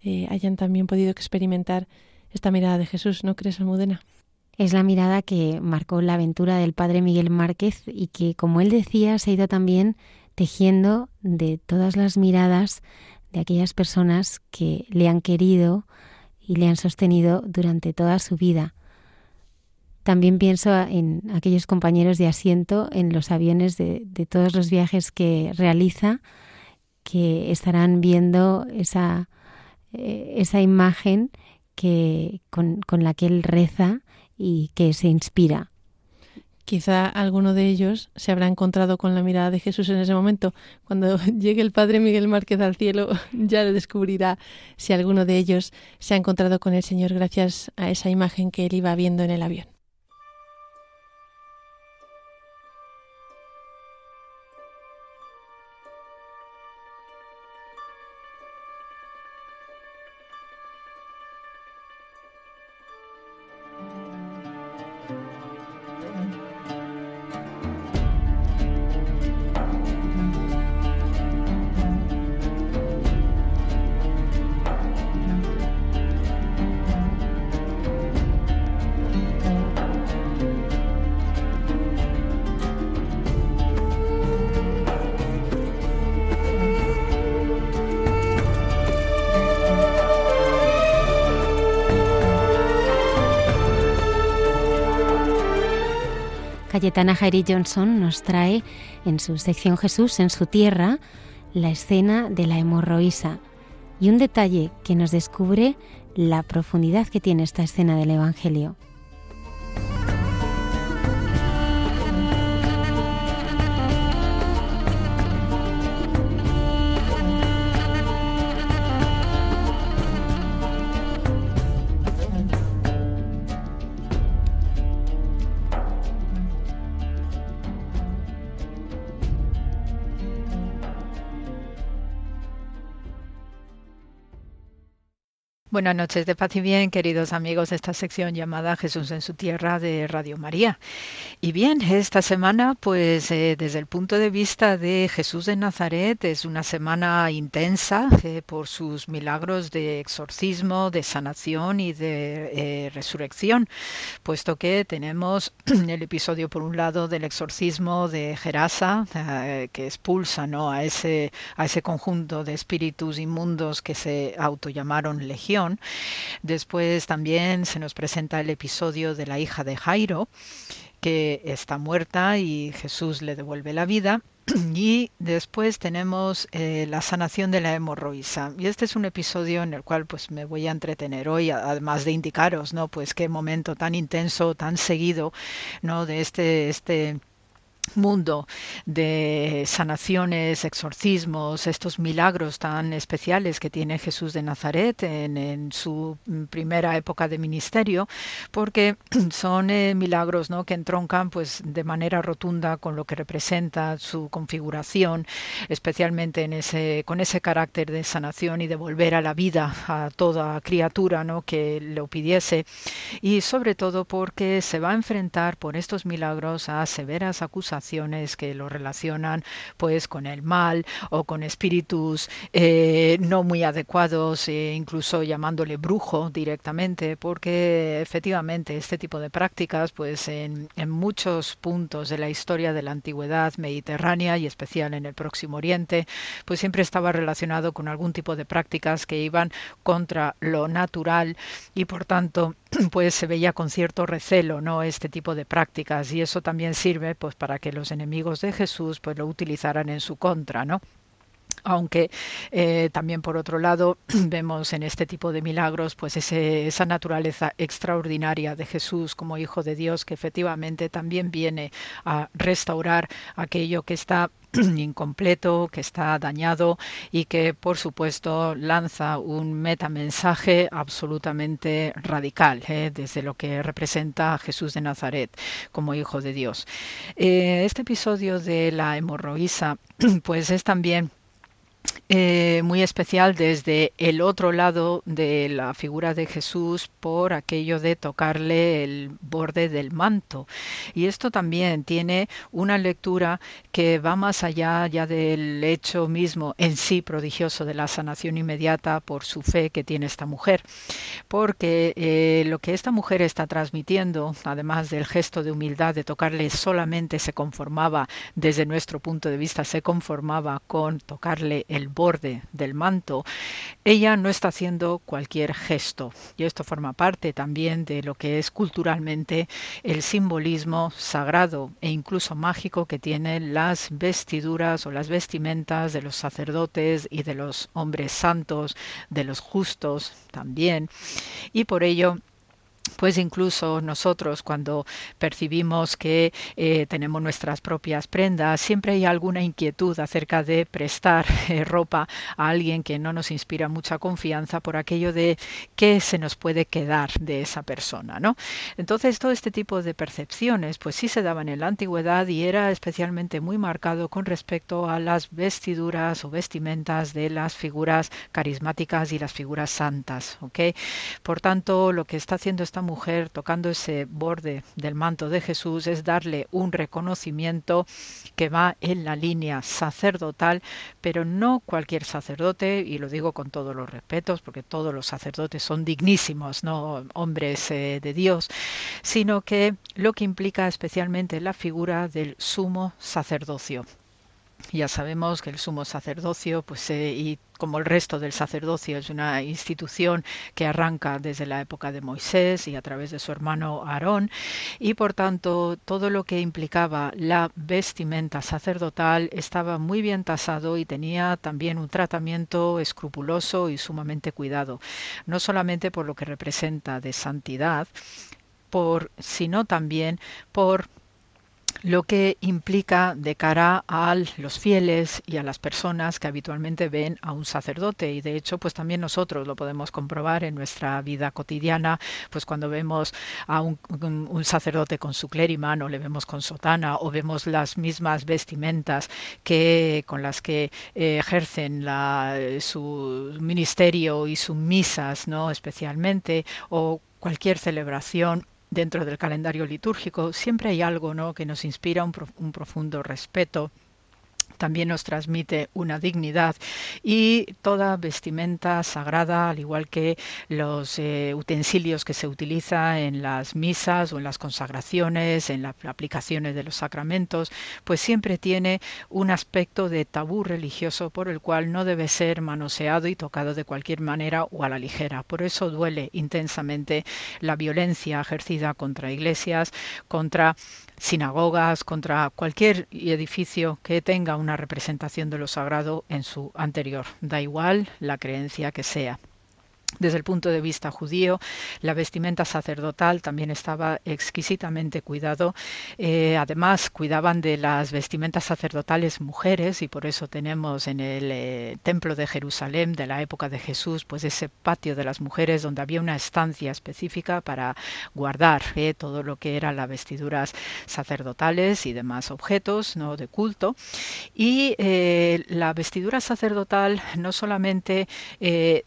eh, hayan también podido experimentar esta mirada de Jesús, ¿no crees, Almudena? Es la mirada que marcó la aventura del Padre Miguel Márquez y que, como él decía, se ha ido también tejiendo de todas las miradas de aquellas personas que le han querido, y le han sostenido durante toda su vida. También pienso en aquellos compañeros de asiento en los aviones de, todos los viajes que realiza, que estarán viendo esa, eh, esa imagen que, con, con la que él reza y que se inspira. Quizá alguno de ellos se habrá encontrado con la mirada de Jesús en ese momento. Cuando llegue el Padre Miguel Márquez al cielo, ya le descubrirá si alguno de ellos se ha encontrado con el Señor gracias a esa imagen que él iba viendo en el avión. Cayetana Jairi Johnson nos trae en su sección Jesús en su tierra la escena de la hemorroísa y un detalle que nos descubre la profundidad que tiene esta escena del Evangelio. Buenas noches de paz y bien, queridos amigos de esta sección llamada Jesús en su tierra de Radio María. Y bien, esta semana, pues eh, desde el punto de vista de Jesús de Nazaret, es una semana intensa eh, por sus milagros de exorcismo, de sanación y de eh, resurrección, puesto que tenemos el episodio, por un lado, del exorcismo de Gerasa, que expulsa ¿no? a, ese, a ese conjunto de espíritus inmundos que se autollamaron legión Después también se nos presenta el episodio de la hija de Jairo, que está muerta y Jesús le devuelve la vida. Y después tenemos eh, la sanación de la hemorroísa. Y este es un episodio en el cual pues me voy a entretener hoy, además de indicaros, ¿no? Pues qué momento tan intenso, tan seguido, ¿no? De este, este mundo de sanaciones, exorcismos, estos milagros tan especiales que tiene Jesús de Nazaret en, su primera época de ministerio, porque son eh, milagros ¿no? que entroncan pues, de manera rotunda con lo que representa su configuración, especialmente con ese carácter de sanación y de volver a la vida a toda criatura ¿no? que lo pidiese, y sobre todo porque se va a enfrentar por estos milagros a severas acusaciones que lo relacionan pues con el mal o con espíritus eh, no muy adecuados, e incluso llamándole brujo directamente, porque efectivamente este tipo de prácticas pues en, en muchos puntos de la historia de la antigüedad mediterránea y especial en el Próximo Oriente, pues siempre estaba relacionado con algún tipo de prácticas que iban contra lo natural y por tanto pues se veía con cierto recelo no este tipo de prácticas y eso también sirve pues para que los enemigos de Jesús pues lo utilizaran en su contra no aunque eh, también por otro lado vemos en este tipo de milagros pues ese, esa naturaleza extraordinaria de Jesús como hijo de Dios que efectivamente también viene a restaurar aquello que está incompleto, que está dañado y que por supuesto lanza un metamensaje absolutamente radical ¿eh? desde lo que representa a Jesús de Nazaret como hijo de Dios. Eh, este episodio de la hemorroísa pues es también eh, muy especial desde el otro lado de la figura de Jesús por aquello de tocarle el borde del manto. Y esto también tiene una lectura que va más allá ya del hecho mismo en sí prodigioso de la sanación inmediata por su fe que tiene esta mujer. Porque eh, lo que esta mujer está transmitiendo, además del gesto de humildad de tocarle solamente se conformaba, desde nuestro punto de vista, se conformaba con tocarle el borde del manto, ella no está haciendo cualquier gesto. Y esto forma parte también de lo que es culturalmente el simbolismo sagrado e incluso mágico que tienen las vestiduras o las vestimentas de los sacerdotes y de los hombres santos, de los justos también. Y por ello pues incluso nosotros cuando percibimos que eh, tenemos nuestras propias prendas, siempre hay alguna inquietud acerca de prestar eh, ropa a alguien que no nos inspira mucha confianza por aquello de qué se nos puede quedar de esa persona, ¿no? Entonces todo este tipo de percepciones pues sí se daban en la antigüedad y era especialmente muy marcado con respecto a las vestiduras o vestimentas de las figuras carismáticas y las figuras santas. Por tanto, lo que está haciendo esta mujer tocando ese borde del manto de Jesús es darle un reconocimiento que va en la línea sacerdotal, pero no cualquier sacerdote, y lo digo con todos los respetos, porque todos los sacerdotes son dignísimos, no hombres eh, de Dios, sino que lo que implica especialmente la figura del sumo sacerdocio. Ya sabemos que el sumo sacerdocio, pues, eh, y como el resto del sacerdocio, es una institución que arranca desde la época de Moisés y a través de su hermano Aarón, y por tanto todo lo que implicaba la vestimenta sacerdotal estaba muy bien tasado y tenía también un tratamiento escrupuloso y sumamente cuidado, no solamente por lo que representa de santidad, por, sino también por lo que implica de cara a los fieles y a las personas que habitualmente ven a un sacerdote. Y de hecho pues también nosotros lo podemos comprobar en nuestra vida cotidiana pues cuando vemos a un, sacerdote con su clériman o le vemos con sotana o vemos las mismas vestimentas que con las que eh, ejercen su ministerio y sus misas no especialmente o cualquier celebración dentro del calendario litúrgico siempre hay algo ¿no? que nos inspira un, un profundo respeto también nos transmite una dignidad y toda vestimenta sagrada, al igual que los eh, utensilios que se utilizan en las misas o en las consagraciones, en las aplicaciones de los sacramentos, pues siempre tiene un aspecto de tabú religioso por el cual no debe ser manoseado y tocado de cualquier manera o a la ligera. Por eso duele intensamente la violencia ejercida contra iglesias, contra sinagogas, contra cualquier edificio que tenga una representación de lo sagrado en su anterior. Da igual la creencia que sea. Desde el punto de vista judío, la vestimenta sacerdotal también estaba exquisitamente cuidado. Eh, además, cuidaban de las vestimentas sacerdotales mujeres y por eso tenemos en el eh, templo de Jerusalén de la época de Jesús, pues ese patio de las mujeres donde había una estancia específica para guardar eh, todo lo que eran las vestiduras sacerdotales y demás objetos no de culto. Y la vestidura sacerdotal no solamente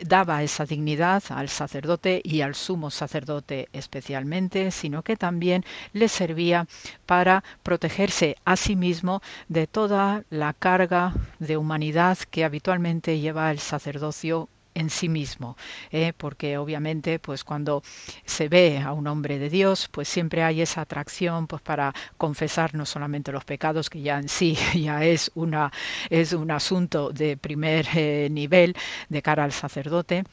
daba esa dignidad al sacerdote y al sumo sacerdote especialmente, sino que también le servía para protegerse a sí mismo de toda la carga de humanidad que habitualmente lleva el sacerdocio en sí mismo, ¿eh? porque obviamente pues cuando se ve a un hombre de Dios pues siempre hay esa atracción pues para confesar no solamente los pecados que ya en sí ya es una es un asunto de primer eh, nivel de cara al sacerdote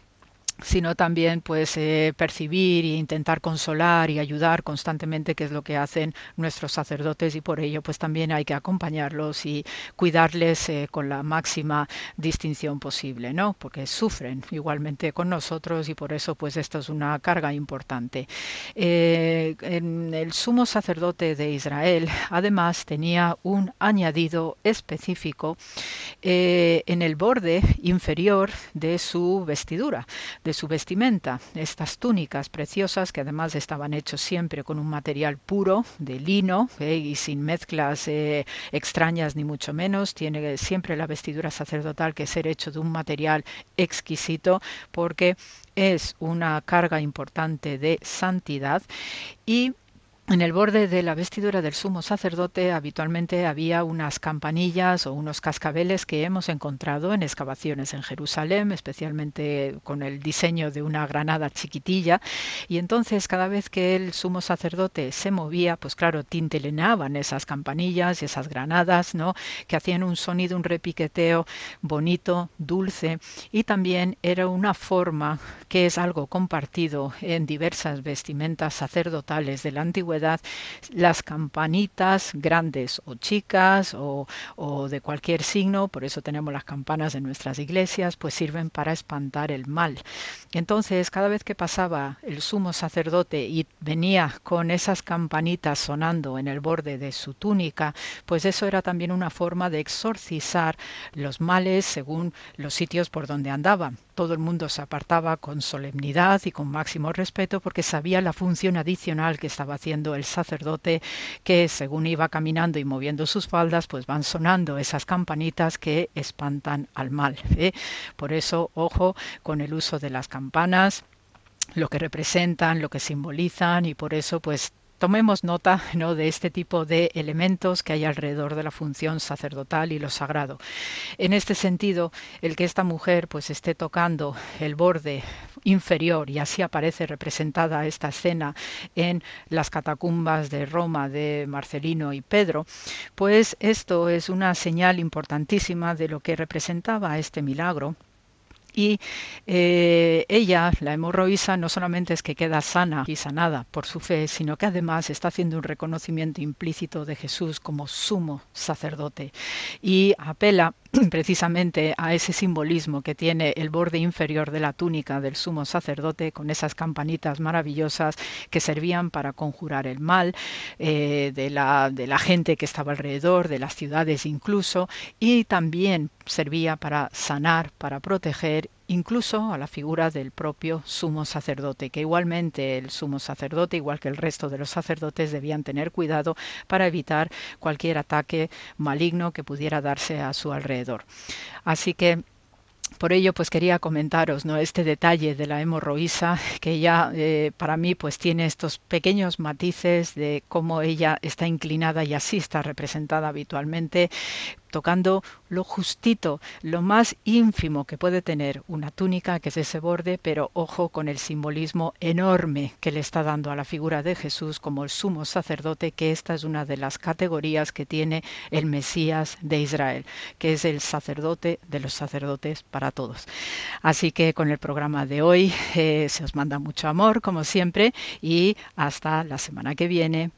sino también pues eh, percibir e intentar consolar y ayudar constantemente que es lo que hacen nuestros sacerdotes y por ello pues también hay que acompañarlos y cuidarles eh, con la máxima distinción posible no porque sufren igualmente con nosotros y por eso pues esto es una carga importante. Eh, en el sumo sacerdote de Israel además tenía un añadido específico en el borde inferior de su vestidura su vestimenta, estas túnicas preciosas que además estaban hechos siempre con un material puro de lino eh, y sin mezclas eh, extrañas ni mucho menos. Tiene siempre la vestidura sacerdotal que ser hecho de un material exquisito porque es una carga importante de santidad y en el borde de la vestidura del sumo sacerdote habitualmente había unas campanillas o unos cascabeles que hemos encontrado en excavaciones en Jerusalén, especialmente con el diseño de una granada chiquitilla. Y entonces cada vez que el sumo sacerdote se movía, pues claro, tintelenaban esas campanillas y esas granadas, ¿no? Que hacían un sonido, un repiqueteo bonito, dulce. Y también era una forma que es algo compartido en diversas vestimentas sacerdotales de la antigüedad las campanitas grandes o chicas o, o de cualquier signo, por eso tenemos las campanas en nuestras iglesias, pues sirven para espantar el mal. Entonces, cada vez que pasaba el sumo sacerdote y venía con esas campanitas sonando en el borde de su túnica, pues eso era también una forma de exorcizar los males según los sitios por donde andaba. Todo el mundo se apartaba con solemnidad y con máximo respeto porque sabía la función adicional que estaba haciendo el sacerdote, que según iba caminando y moviendo sus faldas, pues van sonando esas campanitas que espantan al mal. ¿eh? Por eso, ojo con el uso de las campanas lo que representan, lo que simbolizan y por eso pues tomemos nota ¿no? de este tipo de elementos que hay alrededor de la función sacerdotal y lo sagrado. En este sentido, el que esta mujer pues esté tocando el borde inferior y así aparece representada esta escena en las catacumbas de Roma de Marcelino y Pedro, pues esto es una señal importantísima de lo que representaba este milagro y eh, ella, la hemorroísa, no solamente es que queda sana y sanada por su fe, sino que además está haciendo un reconocimiento implícito de Jesús como sumo sacerdote. Y apela precisamente a ese simbolismo que tiene el borde inferior de la túnica del sumo sacerdote con esas campanitas maravillosas que servían para conjurar el mal eh, de, la, de la gente que estaba alrededor, de las ciudades incluso, y también servía para sanar, para proteger incluso a la figura del propio sumo sacerdote, que igualmente el sumo sacerdote, igual que el resto de los sacerdotes, debían tener cuidado para evitar cualquier ataque maligno que pudiera darse a su alrededor. Así que por ello, pues quería comentaros ¿no? este detalle de la hemorroísa, que ya eh, para mí pues tiene estos pequeños matices de cómo ella está inclinada y así está representada habitualmente tocando lo justito, lo más ínfimo que puede tener una túnica, que es ese borde, pero ojo con el simbolismo enorme que le está dando a la figura de Jesús como el sumo sacerdote, que esta es una de las categorías que tiene el Mesías de Israel, que es el sacerdote de los sacerdotes para todos. Así que con el programa de hoy eh, se os manda mucho amor, como siempre, y hasta la semana que viene.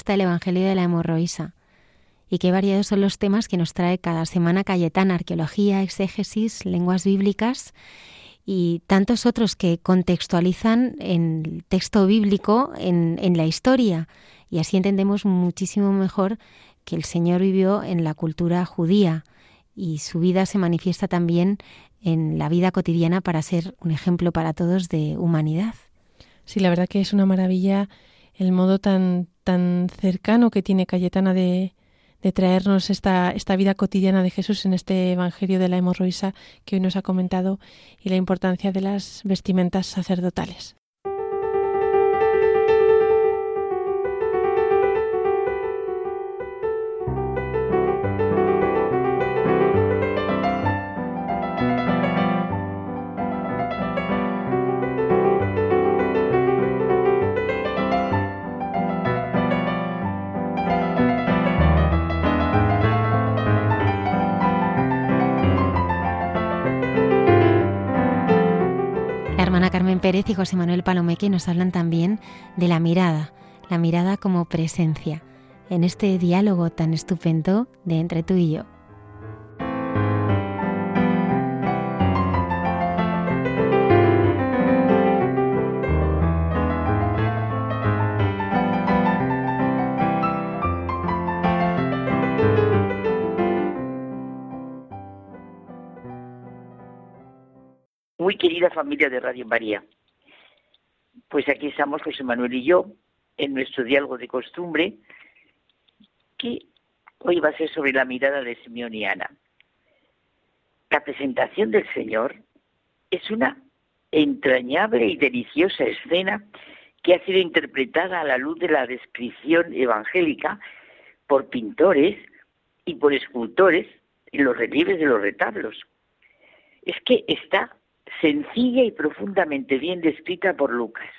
Gusta el Evangelio de la hemorroísa y qué variados son los temas que nos trae cada semana Cayetana, arqueología, exégesis, lenguas bíblicas y tantos otros que contextualizan el texto bíblico en, en la historia y así entendemos muchísimo mejor que el Señor vivió en la cultura judía y su vida se manifiesta también en la vida cotidiana para ser un ejemplo para todos de humanidad. Sí, la verdad que es una maravilla el modo tan, tan cercano que tiene Cayetana de, traernos esta, esta vida cotidiana de Jesús en este Evangelio de la hemorroísa que hoy nos ha comentado y la importancia de las vestimentas sacerdotales. Pérez y José Manuel Palomeque nos hablan también de la mirada, la mirada como presencia, en este diálogo tan estupendo de entre tú y yo. Querida familia de Radio María, pues aquí estamos José Manuel y yo en nuestro diálogo de costumbre, que hoy va a ser sobre la mirada de Simeón y Ana. La presentación del Señor es una entrañable y deliciosa escena que ha sido interpretada a la luz de la descripción evangélica por pintores y por escultores en los relieves de los retablos. Es que está sencilla y profundamente bien descrita por Lucas.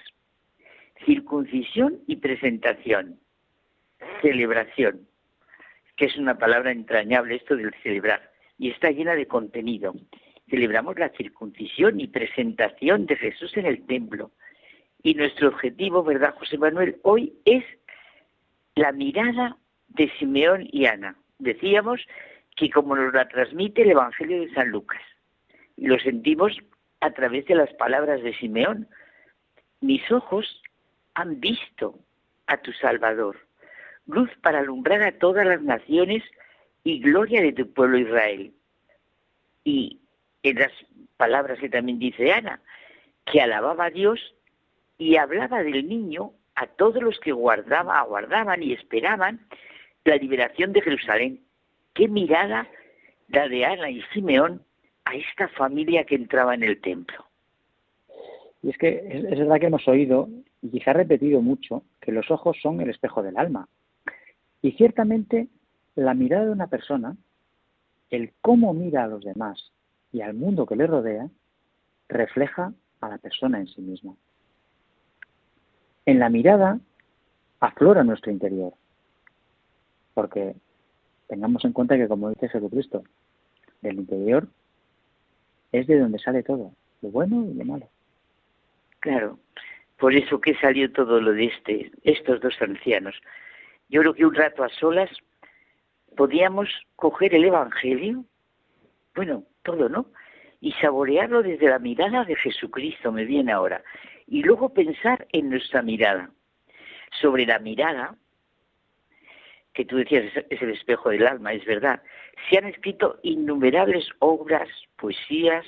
Circuncisión y presentación. Celebración, que es una palabra entrañable esto del celebrar, y está llena de contenido. Celebramos la circuncisión y presentación de Jesús en el templo. Y nuestro objetivo, ¿verdad, José Manuel? Hoy es la mirada de Simeón y Ana. Decíamos que como nos la transmite el Evangelio de San Lucas, y lo sentimos a través de las palabras de Simeón. Mis ojos han visto a tu Salvador, luz para alumbrar a todas las naciones y gloria de tu pueblo Israel. Y en las palabras que también dice Ana, que alababa a Dios y hablaba del niño a todos los que guardaba, aguardaban y esperaban la liberación de Jerusalén. Qué mirada la de Ana y Simeón a esta familia que entraba en el templo. Y es que es, verdad que hemos oído y quizá repetido mucho que los ojos son el espejo del alma. Y ciertamente la mirada de una persona, el cómo mira a los demás y al mundo que le rodea, refleja a la persona en sí misma. En la mirada aflora nuestro interior, porque tengamos en cuenta que, como dice Jesucristo, del interior es de donde sale todo, lo bueno y lo malo. Claro, por eso que salió todo lo de este, estos dos ancianos. Yo creo que un rato a solas podíamos coger el Evangelio, bueno, todo, ¿no? Y saborearlo desde la mirada de Jesucristo, me viene ahora. Y luego pensar en nuestra mirada. Sobre la mirada, que tú decías es el espejo del alma, es verdad. Se han escrito innumerables obras, poesías,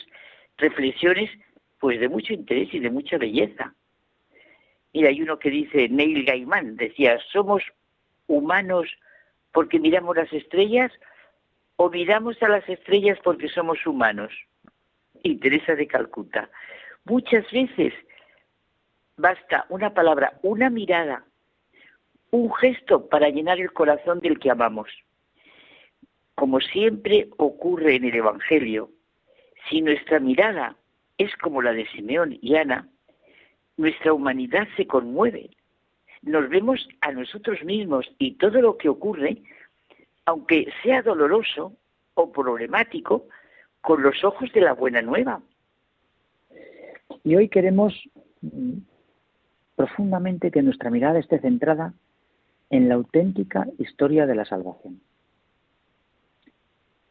reflexiones, pues de mucho interés y de mucha belleza. Y hay uno que dice, Neil Gaiman, decía, ¿somos humanos porque miramos las estrellas o miramos a las estrellas porque somos humanos? Y Teresa de Calcuta. Muchas veces basta una palabra, una mirada, un gesto para llenar el corazón del que amamos. Como siempre ocurre en el Evangelio, si nuestra mirada es como la de Simeón y Ana, nuestra humanidad se conmueve. Nos vemos a nosotros mismos y todo lo que ocurre, aunque sea doloroso o problemático, con los ojos de la buena nueva. Y hoy queremos mm, profundamente que nuestra mirada esté centrada en la auténtica historia de la salvación.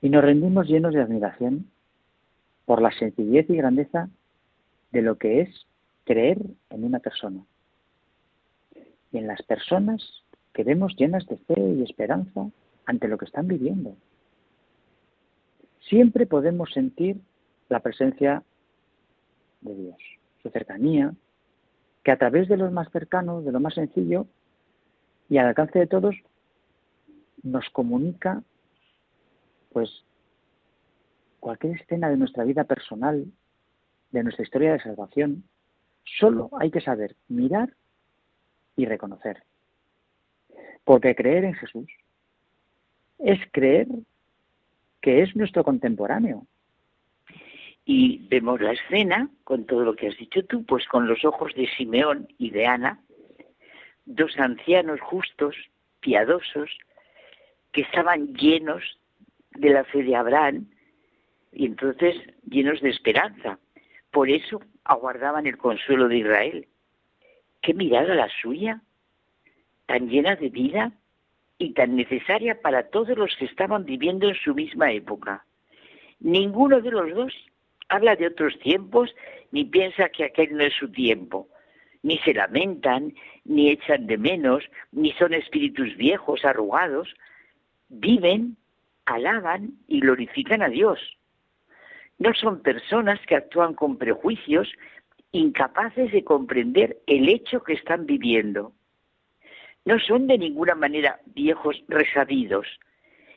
Y nos rendimos llenos de admiración por la sencillez y grandeza de lo que es creer en una persona y en las personas que vemos llenas de fe y esperanza ante lo que están viviendo. Siempre podemos sentir la presencia de Dios, su cercanía, que a través de lo más cercano, de lo más sencillo, y al alcance de todos nos comunica pues cualquier escena de nuestra vida personal, de nuestra historia de salvación, solo hay que saber mirar y reconocer. Porque creer en Jesús es creer que es nuestro contemporáneo. Y vemos la escena, con todo lo que has dicho tú, pues con los ojos de Simeón y de Ana, dos ancianos justos, piadosos, que estaban llenos de la fe de Abraham y entonces llenos de esperanza, Por eso aguardaban el consuelo de Israel. ¿Qué mirada la suya? Tan llena de vida y tan necesaria para todos los que estaban viviendo en su misma época. Ninguno de los dos habla de otros tiempos ni piensa que aquel no es su tiempo. Ni se lamentan, ni echan de menos, ni son espíritus viejos, arrugados. Viven, alaban y glorifican a Dios. No son personas que actúan con prejuicios, incapaces de comprender el hecho que están viviendo. No son de ninguna manera viejos resabidos,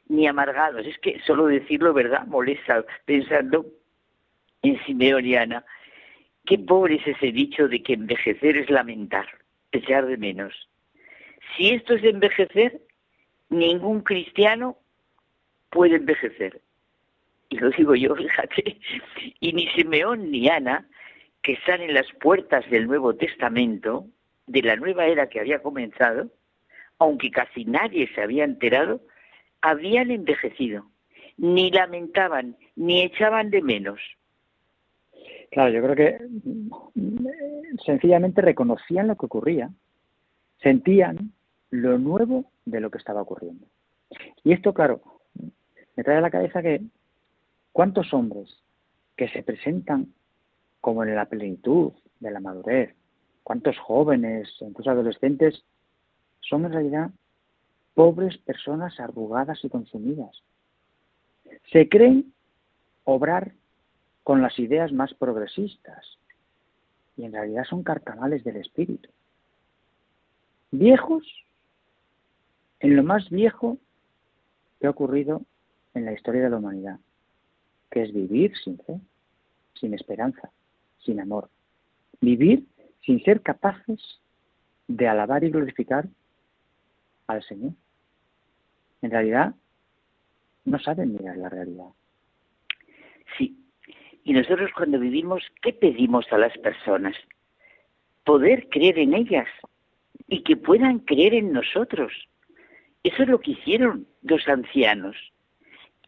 ni amargados. Es que solo decirlo, ¿verdad?, molesta pensando en Simeón y Ana. Qué pobre es ese dicho de que envejecer es lamentar, echar de menos. Si esto es envejecer, ningún cristiano puede envejecer. Y lo digo yo, fíjate. Y ni Simeón ni Ana, que están en las puertas del Nuevo Testamento, de la nueva era que había comenzado, aunque casi nadie se había enterado, habían envejecido. Ni lamentaban, ni echaban de menos. Claro, yo creo que mm, sencillamente reconocían lo que ocurría, sentían lo nuevo de lo que estaba ocurriendo. Y esto, claro, me trae a la cabeza que cuántos hombres que se presentan como en la plenitud de la madurez, cuántos jóvenes, incluso adolescentes, son en realidad pobres personas arrugadas y consumidas. Se creen obrar con las ideas más progresistas y en realidad son carcanales del espíritu. Viejos en lo más viejo que ha ocurrido en la historia de la humanidad, que es vivir sin fe, sin esperanza, sin amor. Vivir sin ser capaces de alabar y glorificar al Señor. En realidad, no saben mirar la realidad. Y nosotros cuando vivimos, ¿qué pedimos a las personas? Poder creer en ellas y que puedan creer en nosotros. Eso es lo que hicieron los ancianos.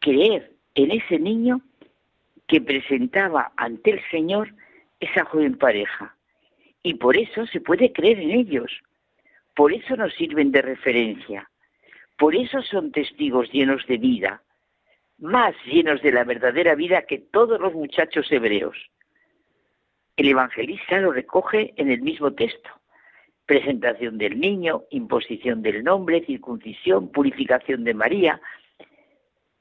Creer en ese niño que presentaba ante el Señor esa joven pareja. Y por eso se puede creer en ellos. Por eso nos sirven de referencia. Por eso son testigos llenos de vida más llenos de la verdadera vida que todos los muchachos hebreos. El evangelista lo recoge en el mismo texto. Presentación del niño, imposición del nombre, circuncisión, purificación de María.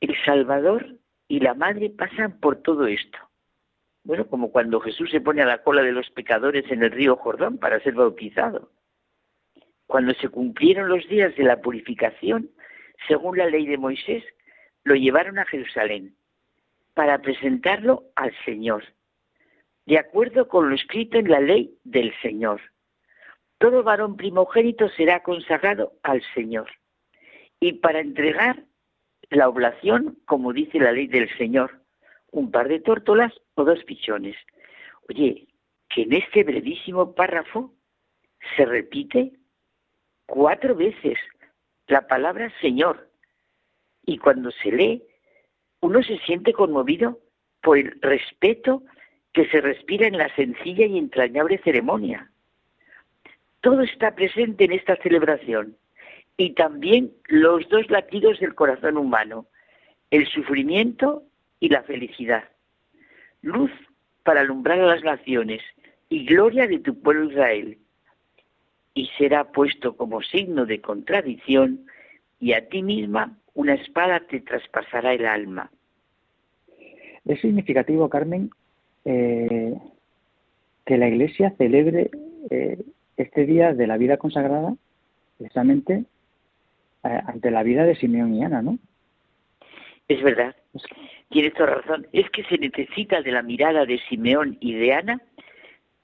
El Salvador y la Madre pasan por todo esto. Bueno, como cuando Jesús se pone a la cola de los pecadores en el río Jordán para ser bautizado. Cuando se cumplieron los días de la purificación, según la ley de Moisés, lo llevaron a Jerusalén para presentarlo al Señor, de acuerdo con lo escrito en la ley del Señor. Todo varón primogénito será consagrado al Señor. Y para entregar la oblación, como dice la ley del Señor, un par de tórtolas o dos pichones. Oye, que en este brevísimo párrafo se repite cuatro veces la palabra Señor, y cuando se lee, uno se siente conmovido por el respeto que se respira en la sencilla y entrañable ceremonia. Todo está presente en esta celebración y también los dos latidos del corazón humano, el sufrimiento y la felicidad. Luz para alumbrar a las naciones y gloria de tu pueblo Israel. Y será puesto como signo de contradicción y a ti misma una espada te traspasará el alma. Es significativo, Carmen, eh, que la Iglesia celebre eh, este día de la vida consagrada precisamente eh, ante la vida de Simeón y Ana, ¿no? Es verdad, tienes toda razón. Es que se necesita de la mirada de Simeón y de Ana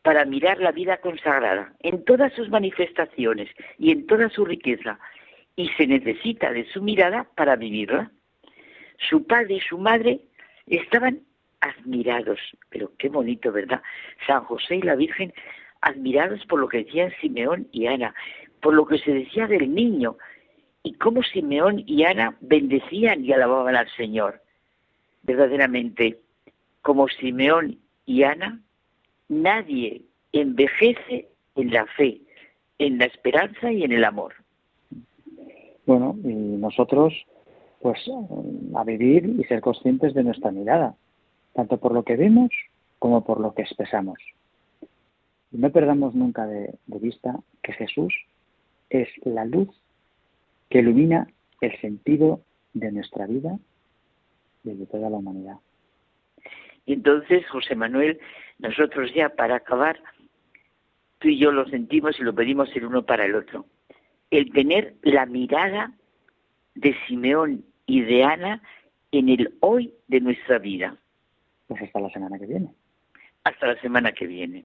para mirar la vida consagrada en todas sus manifestaciones y en toda su riqueza y se necesita de su mirada para vivirla. Su padre y su madre estaban admirados, pero qué bonito, ¿verdad? San José y la Virgen admirados por lo que decían Simeón y Ana, por lo que se decía del niño, y cómo Simeón y Ana bendecían y alababan al Señor. Verdaderamente, como Simeón y Ana, nadie envejece en la fe, en la esperanza y en el amor. Bueno, y nosotros, pues, a vivir y ser conscientes de nuestra mirada, tanto por lo que vemos como por lo que expresamos. Y no perdamos nunca de, vista que Jesús es la luz que ilumina el sentido de nuestra vida y de toda la humanidad. Y entonces, José Manuel, nosotros ya para acabar, tú y yo lo sentimos y lo pedimos el uno para el otro. El tener la mirada de Simeón y de Ana en el hoy de nuestra vida. Pues hasta la semana que viene. Hasta la semana que viene.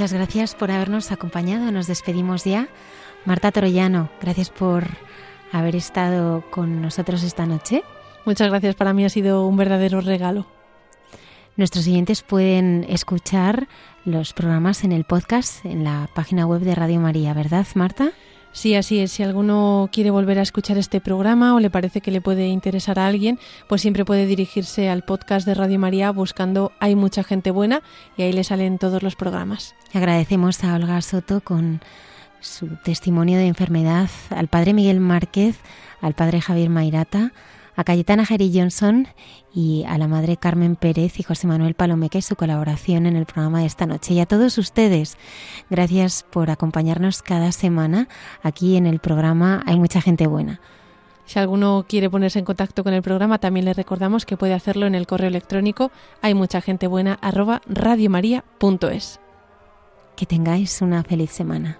Muchas gracias por habernos acompañado. Nos despedimos ya. Marta Torollano, gracias por haber estado con nosotros esta noche. Muchas gracias. Para mí ha sido un verdadero regalo. Nuestros siguientes pueden escuchar los programas en el podcast en la página web de Radio María, ¿verdad, Marta? Sí, así es. Si alguno quiere volver a escuchar este programa o le parece que le puede interesar a alguien, pues siempre puede dirigirse al podcast de Radio María buscando Hay mucha gente buena y ahí le salen todos los programas. Agradecemos a Olga Soto con su testimonio de enfermedad, al padre Miguel Márquez, al padre Javier Mairata, a Cayetana Jerry Johnson y a la madre Carmen Pérez y José Manuel Palomeque su colaboración en el programa de esta noche. Y a todos ustedes, gracias por acompañarnos cada semana aquí en el programa Hay mucha gente buena. Si alguno quiere ponerse en contacto con el programa, también le recordamos que puede hacerlo en el correo electrónico hay mucha gente buena arroba radiomaria.es. Que tengáis una feliz semana.